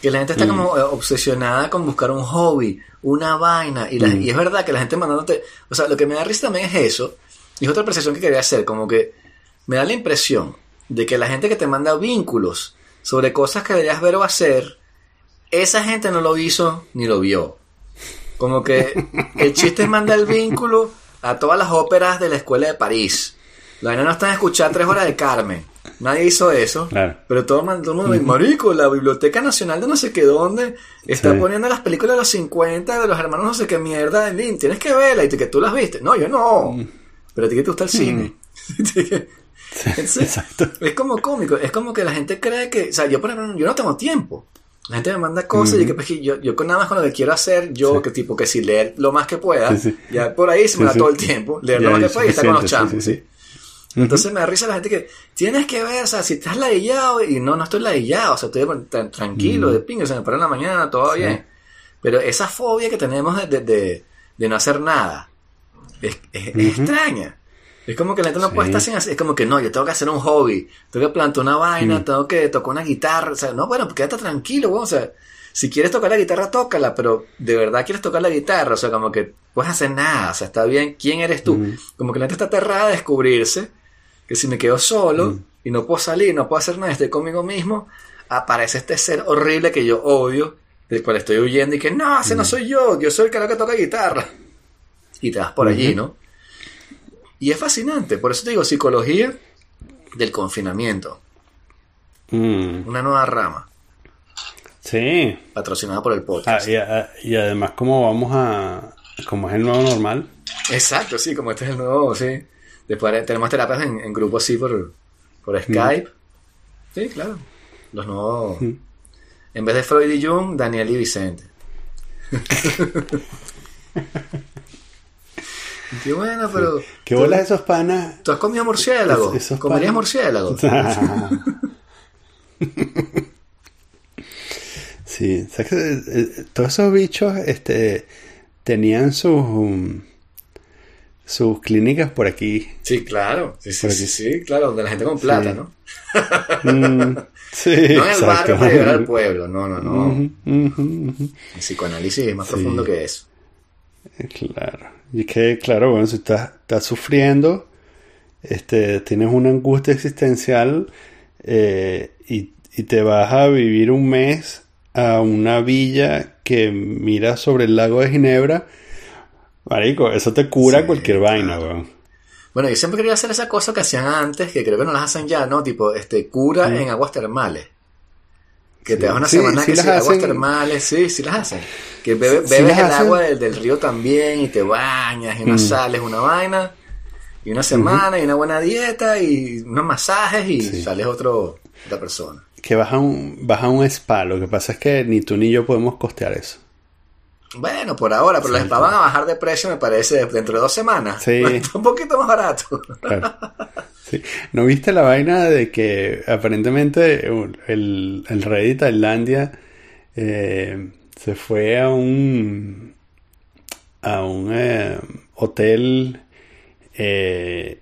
Que la gente está como eh, obsesionada con buscar un hobby, una vaina, y, la- Mm. y es verdad que la gente mandándote, o sea, lo que me da risa también es eso, y es otra percepción que quería hacer, como que me da la impresión de que la gente que te manda vínculos sobre cosas que deberías ver o hacer, esa gente no lo hizo ni lo vio. Como que el chiste es mandar el vínculo a todas las óperas de la escuela de París. La vaina no está en escuchar tres horas de Carmen. Nadie hizo eso. Claro. Pero todo, el man- todo el mundo, marico, la Biblioteca Nacional de no sé qué dónde está Sí. poniendo las películas de los 50 de los hermanos no sé qué mierda en link. Tienes que verla y tú- que tú las viste. No, yo no. Pero a ti que te gusta el cine. Entonces, exacto es como cómico, es como que la gente cree que, o sea, yo por ejemplo, yo no tengo tiempo. La gente me manda cosas y que pues, yo, yo con nada más con lo que quiero hacer, yo Sí. que tipo que si leer lo más que pueda, Sí, ya por ahí se me da todo el tiempo, leer Ya, lo más que pueda y estar con los chamos. sí, Entonces me da risa la gente que tienes que ver, o sea, si estás ladillado y no, no estoy ladillado, o sea, estoy tan- tranquilo, de pinga, se me para en la mañana, todo Sí. bien. Pero esa fobia que tenemos de, de, no hacer nada es, es- es Ujú. extraña. Es como que la gente no puede estar sin hacer, es como que no, yo tengo que hacer un hobby, tengo que plantar una vaina, tengo que tocar una guitarra, o sea, no, bueno, quédate tranquilo, weón, o sea, si quieres tocar la guitarra, tócala, pero de verdad quieres tocar la guitarra, o sea, como que puedes hacer nada, o sea, está bien, ¿quién eres tú? Como que la gente está aterrada de descubrirse que si me quedo solo Mm. y no puedo salir, no puedo hacer nada, estoy conmigo mismo, aparece este ser horrible que yo odio, del cual estoy huyendo y que no, ese no soy yo, yo soy el cara que toca guitarra. Y te vas por allí. ¿no? Y es fascinante, por eso te digo, psicología del confinamiento, Mm, una nueva rama, sí patrocinada por el Ah, podcast. y, a- y además como vamos a como es el nuevo normal Exacto, sí, como este es el nuevo, sí. Después tenemos terapias en, en grupos así por, por Skype. Sí, claro. Los nuevos. Mm. En vez de Freud y Jung, Daniel y Vicente. Qué bueno, pero. ¿Qué bolas esos panas? ¿Tú has comido murciélago? Es- ¿Comerías panes. murciélago? sí, ¿sabes que, eh, eh, todos esos bichos este, tenían sus, um, sus clínicas por aquí. Sí, claro. Sí, sí, sí, sí, claro, donde la gente con plata, ¿no? Mm, sí, no en el barrio para llegar al pueblo, no, no, no. El psicoanálisis es más profundo que eso. Claro. Y es que, claro, bueno, si estás, estás sufriendo, este, tienes una angustia existencial eh, y, y te vas a vivir un mes a una villa que mira sobre el lago de Ginebra, marico, eso te cura Sí, cualquier vaina, weón. Bueno, yo siempre quería hacer esa cosa que hacían antes, que creo que no las hacen ya, ¿no? Tipo, este, cura en aguas termales. Que te das una Sí, semana que las sí, aguas hacen. termales, sí, sí las hacen. Que bebe- bebes el hacen. agua del, del río también y te bañas y unas Mm. sales, una vaina, y una semana y una buena dieta y unos masajes y sales otro, otra persona. Que vas a, un, vas a un spa, lo que pasa es que ni tú ni yo podemos costear eso. Bueno, por ahora, pero los spas van a bajar de precio, me parece, dentro de dos semanas. Sí. Está un poquito más barato. Claro. Sí. ¿No viste la vaina de que aparentemente el, el rey de Tailandia eh, se fue a un a un eh, hotel eh,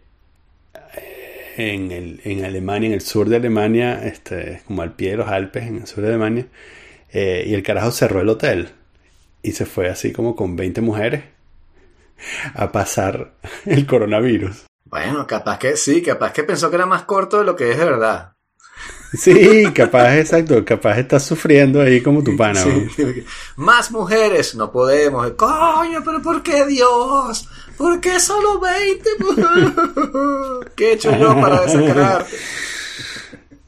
en, el, en Alemania, en el sur de Alemania, este, como al pie de los Alpes, en el sur de Alemania, y el carajo cerró el hotel y se fue así como con 20 mujeres a pasar el coronavirus. Bueno, capaz que sí, capaz que pensó que era más corto de lo que es de verdad. Sí, capaz, exacto, capaz estás sufriendo ahí como tu pana. Más mujeres, no podemos. Coño, pero ¿por qué Dios? ¿Por qué solo 20? ¿Qué he hecho yo para desesperarte?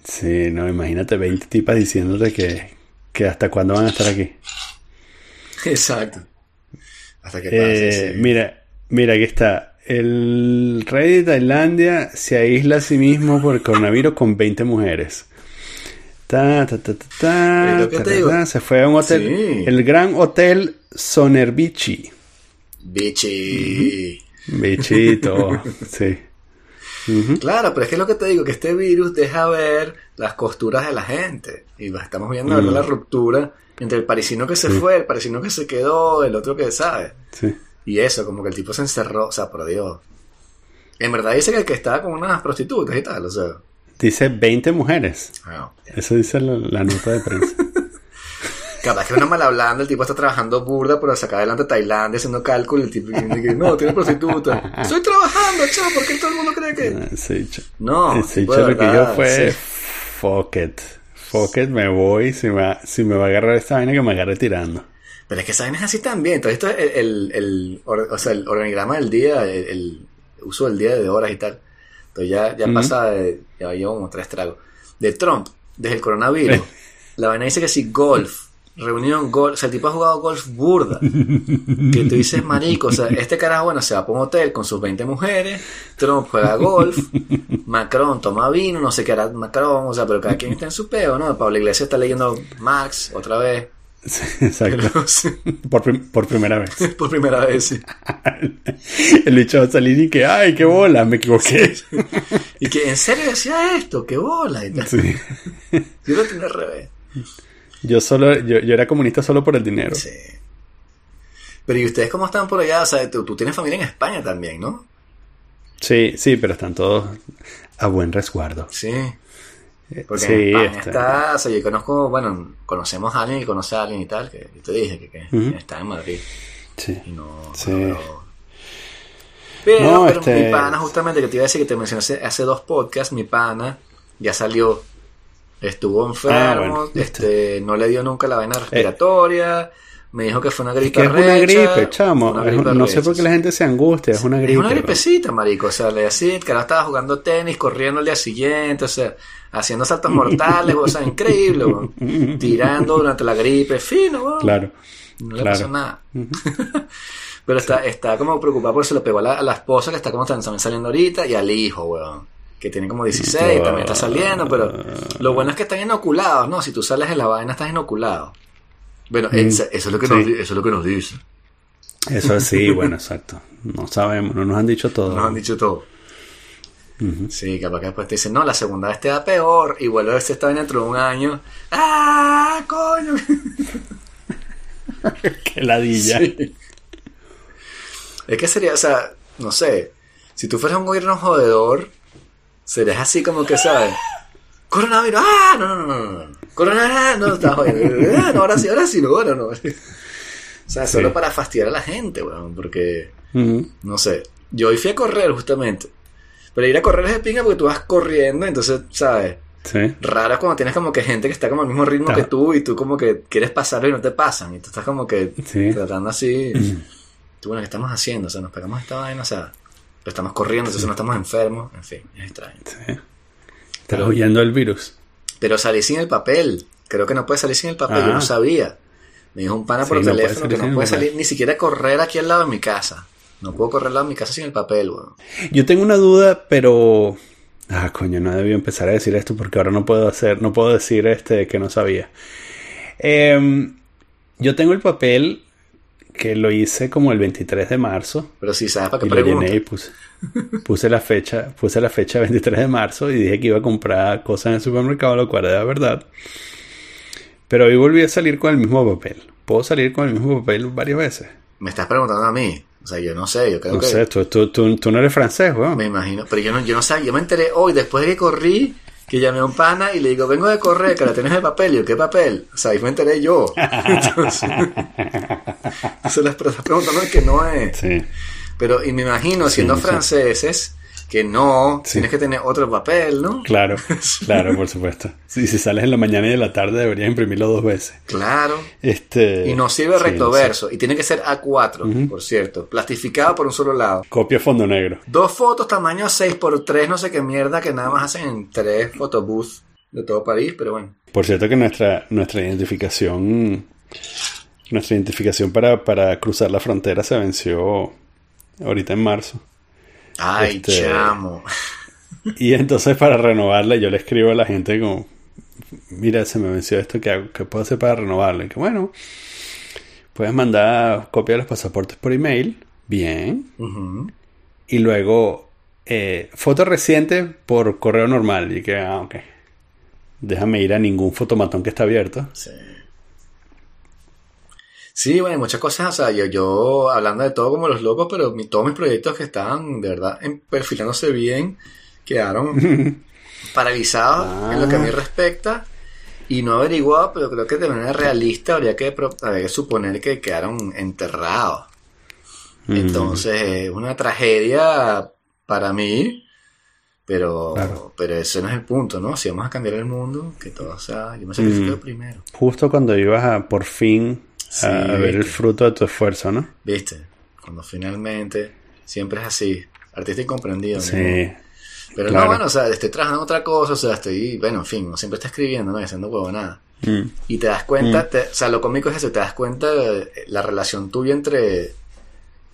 Sí, no, imagínate 20 tipas diciéndote que, que hasta cuándo van a estar aquí. Exacto. Hasta que pase. Eh, sí. Mira, mira, aquí está. El rey de Tailandia se aísla a sí mismo por el coronavirus con 20 mujeres. Ta, ta, ta, ta, ta, Es lo que ta, te ta, digo. ta. Se fue a un hotel, Sí. el gran hotel Sonerbichi. Bichi. Bichito, sí. Claro, pero es que es lo que te digo, que este virus deja ver las costuras de la gente. Y estamos viendo ¿verdad? Mm. la ruptura entre el parisino que se fue, el parisino que se quedó, el otro que sabe. Sí. Y eso, como que el tipo se encerró, o sea, por Dios. En verdad dice que el que estaba con unas prostitutas y tal, o sea. Dice 20 mujeres. bueno, Eso dice la, la nota de prensa. capaz que una mal hablando, el tipo está trabajando burda para sacar adelante Tailandia haciendo cálculo, y el tipo dice, no, tiene prostituta. Estoy trabajando, chavo, porque todo el mundo cree que. Dicho, No, ese tipo dicho de lo que verdad, yo fue sí. Fuck it. Fuck it, me voy. Si me, va- si me va a agarrar esta vaina, que me agarre tirando. Pero es que esa vaina es así también. Entonces, esto es el, el, o sea, el organigrama del día, el, uso del día de horas y tal. Entonces ya, ya pasa, de, ya llevo como tres tragos. De Trump, desde el coronavirus, la vaina dice que sí, golf, reunión, golf. O sea, el tipo ha jugado golf burda. que tú dices, marico, o sea, este carajo, bueno, se va para un hotel con sus 20 mujeres, Trump juega golf, Macron toma vino, no sé qué hará Macron, o sea, pero cada quien está en su peo, ¿no? Pablo Iglesias está leyendo Max otra vez. Sí, exacto. Por, prim- por primera vez. Por primera vez, sí. El bicho va a salir y que, ay, qué bola, me equivoqué. Y que en serio decía esto, qué bola. Y tal. Sí. Yo lo tenía al revés. Yo solo, yo, yo era comunista solo por el dinero. Sí. Pero ¿y ustedes cómo están por allá? O sea, tú, tú tienes familia en España también, ¿no? Sí, sí, pero están todos a buen resguardo. Sí. Porque Sí, en España está- está... o sea, yo conozco, bueno, conocemos a alguien que conoce a alguien y tal, que yo te dije que, que está en Madrid. Sí. Y no... Sí. pero- Pero, No, pero este- mi pana, justamente, que te iba a decir que te mencioné hace, hace dos podcasts, mi pana ya salió. Estuvo enfermo, Ah, bueno, este, no le dio nunca la vaina respiratoria. me dijo que fue una Es gripe que es una gripe, chamo. una Es- gripe no sé por qué la gente se angustia, es una gripe. Es una bro. gripecita, marico. O sea, le decía, el carajo estaba jugando tenis, corriendo el día siguiente, o sea, haciendo saltos mortales, o sea, increíble, weón. Tirando durante la gripe, fino, weón. Claro. No le claro. pasó nada. Pero está, está como preocupado porque se lo pegó a la, a la esposa que está como también saliendo ahorita y al hijo, weón. Que tiene como 16, también está saliendo, pero lo bueno es que están inoculados, ¿no? Si tú sales de la vaina estás inoculado. Bueno, eso, eso es lo que sí. nos, eso es lo que nos dice. Eso sí, bueno, exacto. No sabemos, no nos han dicho todo. Nos han dicho todo. Sí, capaz que después te dicen, no, la segunda vez te da peor y vuelve a verse esta vaina dentro de un año. ¡Ah, coño! Qué ladilla. Sí. Es que sería, o sea, no sé, si tú fueras un gobierno jodedor, serías así como que, ¿sabes? Coronavirus, ah, no, no, no, no, no. Coronavirus, no, está jodiendo. Ah, no, ahora sí, ahora sí, no, ahora no. O sea, solo Sí. para fastidiar a la gente, weón, porque, Ujú. no sé. Yo hoy fui a correr justamente. Pero ir a correr es de pinga porque tú vas corriendo, entonces, ¿sabes? Sí. Raro cuando tienes como que gente que está como al mismo ritmo que tú y tú como que quieres pasarlo y no te pasan. Y tú estás como que Sí. tratando así. tú, bueno, ¿qué estamos haciendo? O sea, nos pegamos esta vaina, o sea, pero estamos corriendo, entonces no estamos enfermos. En fin, es extraño. sí. Estás huyendo del virus. Pero salí sin el papel. Creo que no puedes salir sin el papel. Yo Ah. no sabía. Me dijo un pana por Sí, teléfono que no puede salir ni siquiera correr aquí al lado de mi casa. No puedo correr al lado de mi casa sin el papel, weón. Yo tengo una duda, pero. Ah, coño, no debí empezar a decir esto porque ahora no puedo hacer, no puedo decir este que no sabía. Em, yo tengo el papel que lo hice como el 23 de marzo Pero si sabes para qué lo pregunto. llené y puse, puse la fecha, puse la fecha 23 de marzo y dije que iba a comprar cosas en el supermercado, lo cual era verdad. Pero hoy volví a salir con el mismo papel. Puedo salir con el mismo papel varias veces. Me estás preguntando a mí. O sea, yo no sé, yo creo No que. sé, tú, tú, tú, tú no eres francés, weón. Me imagino, pero yo no, yo no sabía, yo me enteré hoy, después de que corrí, que llamé a un pana y le digo, vengo de correr, que la tienes de papel, y yo, ¿qué papel? O sea, ahí me enteré yo. Entonces, entonces les estás preguntando el que no es. Sí. Pero, y me imagino, siendo no franceses, que no, Sí. tienes que tener otro papel, ¿no? Claro, claro, por supuesto. Sí, si sales en la mañana y en la tarde deberías imprimirlo dos veces. Claro. Este, Y no sirve sí, recto no sé. verso, y tiene que ser A4, por cierto, plastificado por un solo lado. Copia fondo negro. Dos fotos tamaño 6x3, no sé qué mierda, que nada más hacen en tres fotobús de todo París, pero bueno. Por cierto que nuestra, nuestra identificación nuestra identificación para, para cruzar la frontera se venció ahorita en marzo. Ay, Este- chamo. Y entonces para renovarla yo le escribo a la gente como, mira, se me venció esto, ¿qué, hago? ¿Qué puedo hacer para renovarla? Y que bueno, puedes mandar copia de los pasaportes por email, bien, y luego eh, foto reciente por correo normal. Y que, ah, ok. Déjame ir a ningún fotomatón que está abierto. Sí. Sí, bueno, hay muchas cosas, o sea, yo, yo hablando de todo como los locos, pero mi- todos mis proyectos que estaban de verdad en- perfilándose bien quedaron paralizados en lo que a mí respecta y no averiguado, pero creo que de manera realista habría que, habría que suponer que quedaron enterrados. Entonces es una tragedia para mí, pero, Claro. pero ese no es el punto, ¿no? Si vamos a cambiar el mundo, que todo sea, yo me sacrifico Mm. primero. Justo cuando ibas a por fin Sí, a ver el fruto de tu esfuerzo, ¿no? ¿Viste? Cuando finalmente siempre es así, artista incomprendido. ¿no? Sí. Pero claro. no, bueno, o sea, estoy trabajando otra cosa, o sea, estoy, bueno, en fin, uno siempre está escribiendo, ¿no? Y haciendo huevonada. Mm. Y te das cuenta, te- o sea, lo cómico es eso, te das cuenta de la relación tuya entre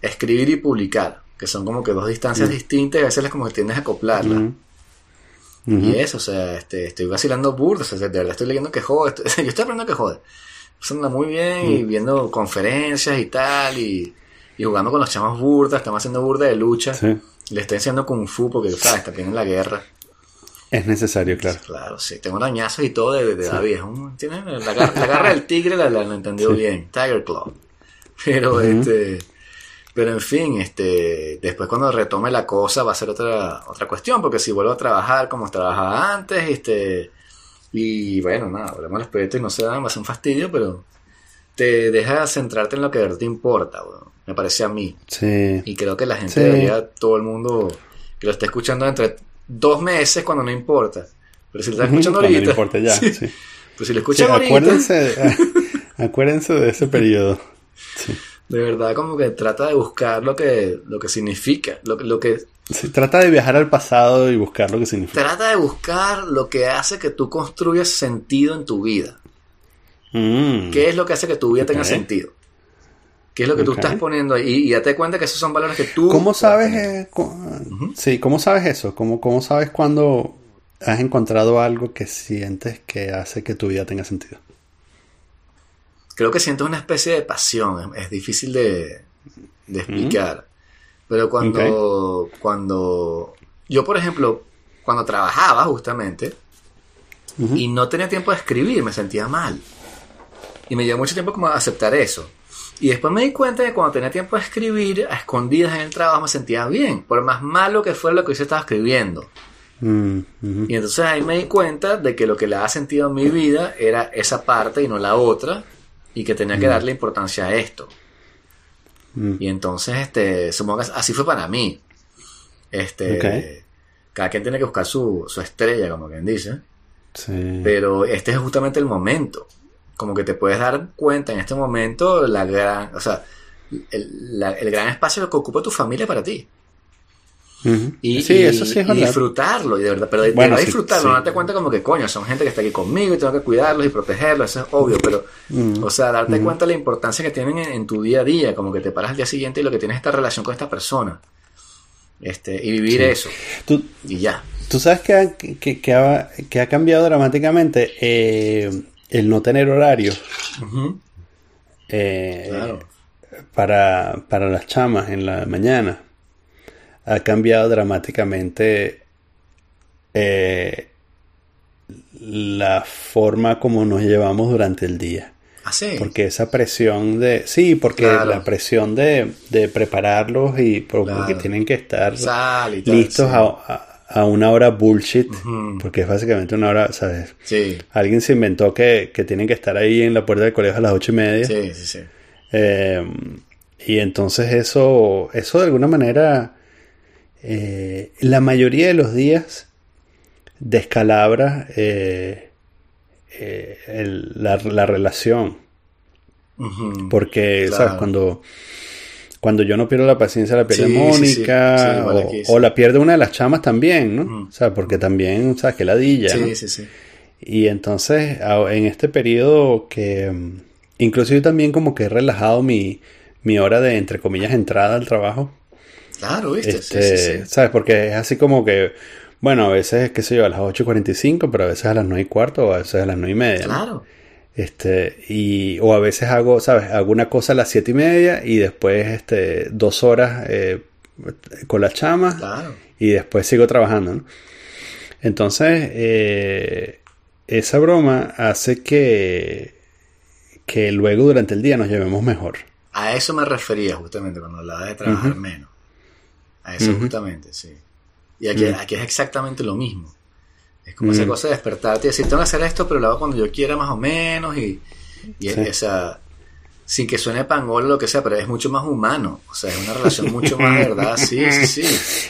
escribir y publicar, que son como que dos distancias distintas y a veces es como que tiendes a acoplarlas. Mm. Y eso, o sea, este, estoy vacilando burdo, o sea, de verdad estoy leyendo que jode, estoy- yo estoy aprendiendo que jode. Eso anda muy bien y viendo conferencias y tal, y, y jugando con los chamos burdas, estamos haciendo burda de lucha. Sí. Le estoy enseñando Kung Fu porque, ¿sabes? También en la guerra. Es necesario, claro. Claro, sí. Tengo arañazos y todo de, de David. Tiene la garra del tigre la, la, la entendió bien. Tiger Claw. Pero, este... Pero en fin, este, después cuando retome la cosa va a ser otra, otra cuestión, porque si vuelvo a trabajar como trabajaba antes, este, y bueno, nada, hablemos de los proyectos y no se dan, va a ser un fastidio, pero te deja centrarte en lo que de verdad te importa, me parece a mí. Sí. Y creo que la gente Sí. debería, todo el mundo que lo esté escuchando entre dos meses cuando no importa. Pero si lo está escuchando Cuando no ahorita, importa ya. sí. sí. pues si lo escuchan ahorita, acuérdense, acuérdense de ese periodo. Sí. de verdad como que trata de buscar lo que, lo que significa, lo, lo que Sí, trata de viajar al pasado y buscar lo que significa. trata de buscar lo que hace que tú construyas sentido en tu vida. Mm. ¿Qué es lo que hace que tu vida tenga sentido? ¿Qué es lo que tú estás poniendo ahí? Y ya te cuenta que esos son valores que tú... ¿Cómo sabes, eh, cu- sí, cómo sabes eso? ¿Cómo, ¿Cómo sabes cuando has encontrado algo que sientes que hace que tu vida tenga sentido? Creo que siento una especie de pasión, es, es difícil de, de explicar. Pero cuando, cuando yo, por ejemplo, cuando trabajaba justamente y no tenía tiempo de escribir, me sentía mal. Y me llevó mucho tiempo como a aceptar eso. Y después me di cuenta de que cuando tenía tiempo de escribir, a escondidas en el trabajo me sentía bien, por más malo que fuera lo que yo estaba escribiendo. Mm. Y entonces ahí me di cuenta de que lo que le daba sentido a mi vida era esa parte y no la otra, y que tenía que darle importancia a esto. Mm. Y entonces, este, supongo que así fue para mí. Este, cada quien tiene que buscar su, su estrella, como quien dice. Sí. Pero este es justamente el momento. Como que te puedes dar cuenta en este momento la gran, o sea, el, la- el gran espacio que ocupa tu familia para ti. Y, sí, y- eso sí es y verdad. disfrutarlo, y de verdad, pero de, de Bueno, verdad sí, disfrutarlo, no darte cuenta como que coño, son gente que está aquí conmigo y tengo que cuidarlos y protegerlos, eso es obvio, pero, o sea, darte cuenta de la importancia que tienen en, en tu día a día, como que te paras al día siguiente y lo que tienes es esta relación con esta persona. Este, y vivir eso, Tú, y ya. tú sabes que ha, que, que ha, que ha cambiado dramáticamente eh, el no tener horario eh, Claro. para, para las chamas en la mañana. Ha cambiado dramáticamente eh, la forma como nos llevamos durante el día. Ah, sí. Porque esa presión de... Sí, porque Claro. la presión de, de prepararlos y por- porque Claro. tienen que estar tal, listos sí. a, a- a una hora bullshit. Porque es básicamente una hora, ¿sabes? Sí, Alguien se inventó que, que tienen que estar ahí en la puerta del colegio a las ocho y media. sí, sí, sí. Eh, y entonces eso, eso de alguna manera, eh, la mayoría de los días descalabra eh, eh, el- la, la relación. Porque, Claro. ¿sabes? Cuando, cuando yo no pierdo la paciencia, la pierde Sí, Mónica, sí. Sí, igual o, la pierde una de las chamas también, ¿no? O sea, porque también, ¿sabes? Que ladilla, ¿no? Sí, sí, sí. Y entonces, en este periodo que incluso yo también como que he relajado mi, mi hora de, entre comillas, entrada al trabajo. Claro, viste. Sí, Este, sí, sí. ¿Sabes? Porque es así como que, bueno, a veces, qué sé yo, a las 8.45, pero a veces a las 9 y cuarto o a veces a las 9 y media. ¿no? Claro. Este, y, o a veces hago, ¿sabes? Hago una cosa a las 7 y media y después este, dos horas eh, con la chama Claro. y después sigo trabajando, ¿no? Entonces, eh, esa broma hace que, que luego durante el día nos llevemos mejor. A eso me refería justamente cuando hablaba de trabajar menos. Eso Ujú. justamente, sí. Y aquí, aquí es exactamente lo mismo. Es como esa cosa de despertarte y decir, tengo que hacer esto, pero lo hago cuando yo quiera más o menos y, y Sí. esa... Sin que suene pangol o lo que sea, pero es mucho más humano. O sea, es una relación mucho más verdad. Sí, sí, sí.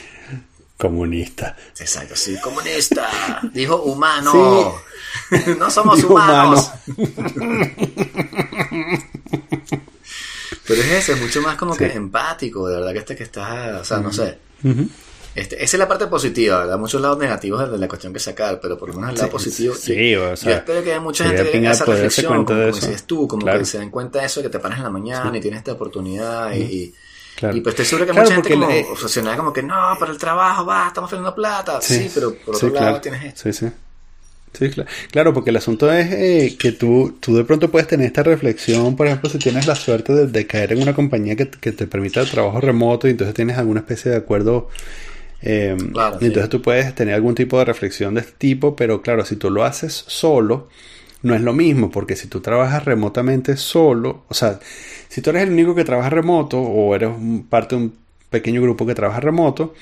Comunista. Exacto, sí. Comunista. Dijo humano. no somos Dijo humanos. Pero es eso, es mucho más como Sí. que empático, de verdad que este que está, o sea, no sé. Este, esa es la parte positiva, ¿verdad? Muchos lados negativos de la cuestión que sacar, pero por lo menos el lado Sí, positivo. sí, o sea, yo espero que haya mucha gente que haga esa reflexión, como, como dices tú, como Claro. que se den cuenta de eso, que te paras en la mañana y tienes esta oportunidad y, y, Claro. y pues estoy seguro que Claro, mucha gente como le- obsesionada como que no, para el trabajo, va, estamos teniendo plata. Sí, pero por otro sí, lado claro. tienes esto. Sí, sí. Sí, claro. Claro, porque el asunto es eh, que tú, tú de pronto puedes tener esta reflexión, por ejemplo, si tienes la suerte de, de caer en una compañía que, que te permita el trabajo remoto y entonces tienes alguna especie de acuerdo. eh, Claro, y sí. entonces tú puedes tener algún tipo de reflexión de este tipo, pero claro, si tú lo haces solo, no es lo mismo, porque si tú trabajas remotamente solo, o sea, si tú eres el único que trabaja remoto o eres un- parte de un pequeño grupo que trabaja remoto,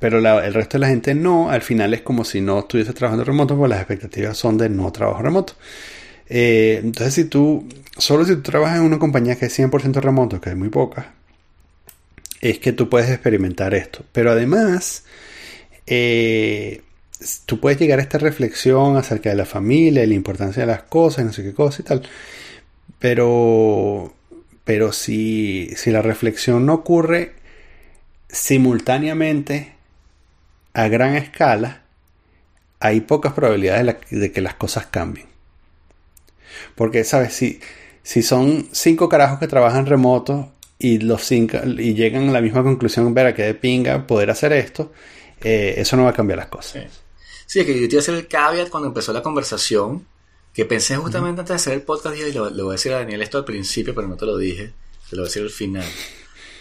pero el resto de la gente no, al final es como si no estuviese trabajando remoto, porque las expectativas son de no trabajo remoto. Eh, entonces, si tú, solo si tú trabajas en una compañía que es 100% remoto, que hay muy pocas, es que tú puedes experimentar esto. Pero además, eh, tú puedes llegar a esta reflexión acerca de la familia y la importancia de las cosas, no sé qué cosa y tal. Pero, pero si, si la reflexión no ocurre simultáneamente a gran escala, hay pocas probabilidades de, la- de que las cosas cambien. Porque, ¿sabes? Si, si son cinco carajos que trabajan remoto y los cinco y llegan a la misma conclusión, ver a qué de pinga poder hacer esto, eh, eso no va a cambiar las cosas. Sí, es que yo te iba a hacer el caveat cuando empezó la conversación, que pensé justamente antes de hacer el podcast, y le, le voy a decir a Daniel esto al principio, pero no te lo dije, te lo voy a decir al final.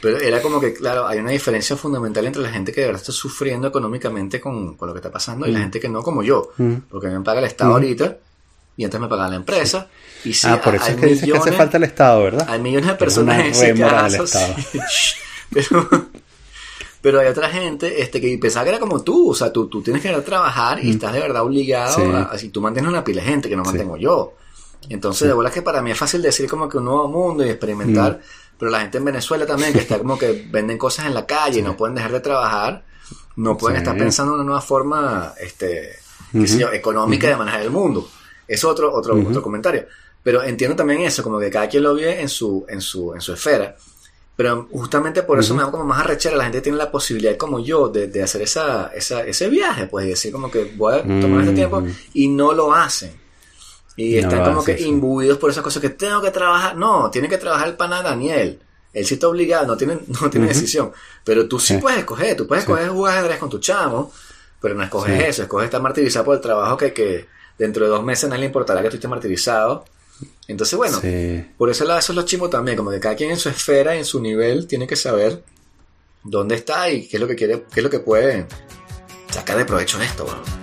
Pero era como que, claro, hay una diferencia fundamental entre la gente que de verdad está sufriendo económicamente con, con lo que está pasando y la gente que no, como yo. Ujú. Porque me paga el Estado Ujú. ahorita y antes me pagaba la empresa. Y sí, ah, por eso es que dices que hace millones- falta el Estado, ¿verdad? Hay millones de personas en ese caso. Estado. sí. pero, pero hay otra gente este, que pensaba que era como tú. O sea, tú, tú tienes que ir a trabajar y estás de verdad obligado. Sí. A, si tú mantienes una pila de gente que no Sí. mantengo yo. Entonces, de verdad que para mí es fácil decir como que un nuevo mundo y experimentar. Pero la gente en Venezuela también, que está como que venden cosas en la calle y no pueden dejar de trabajar, no pueden Sí. estar pensando en una nueva forma, este, qué sé yo, económica de manejar el mundo. Es otro, otro, otro comentario. Pero entiendo también eso, como que cada quien lo vive en su, en su, en su esfera. Pero justamente por eso me da como más arrechera. La gente tiene la posibilidad, como yo, de, de hacer esa, esa, ese viaje, pues, y decir como que voy a tomar este tiempo y no lo hacen. Y No están como que imbuidos por esas cosas que tengo que trabajar. No, tiene que trabajar el pana Daniel. Él sí está obligado, no tiene, no tiene decisión. Pero tú sí, Sí. puedes escoger. Tú puedes escoger jugar ajedrez con tu chamo, pero no escoges Sí. eso. Escoges estar martirizado por el trabajo que, que dentro de dos meses a nadie le importará que tú estés martirizado. Entonces, bueno, por ese lado eso es lo chimo también. Como que cada quien en su esfera, en su nivel, tiene que saber dónde está y qué es lo que quiere, qué es lo que puede sacar de provecho de esto. weón.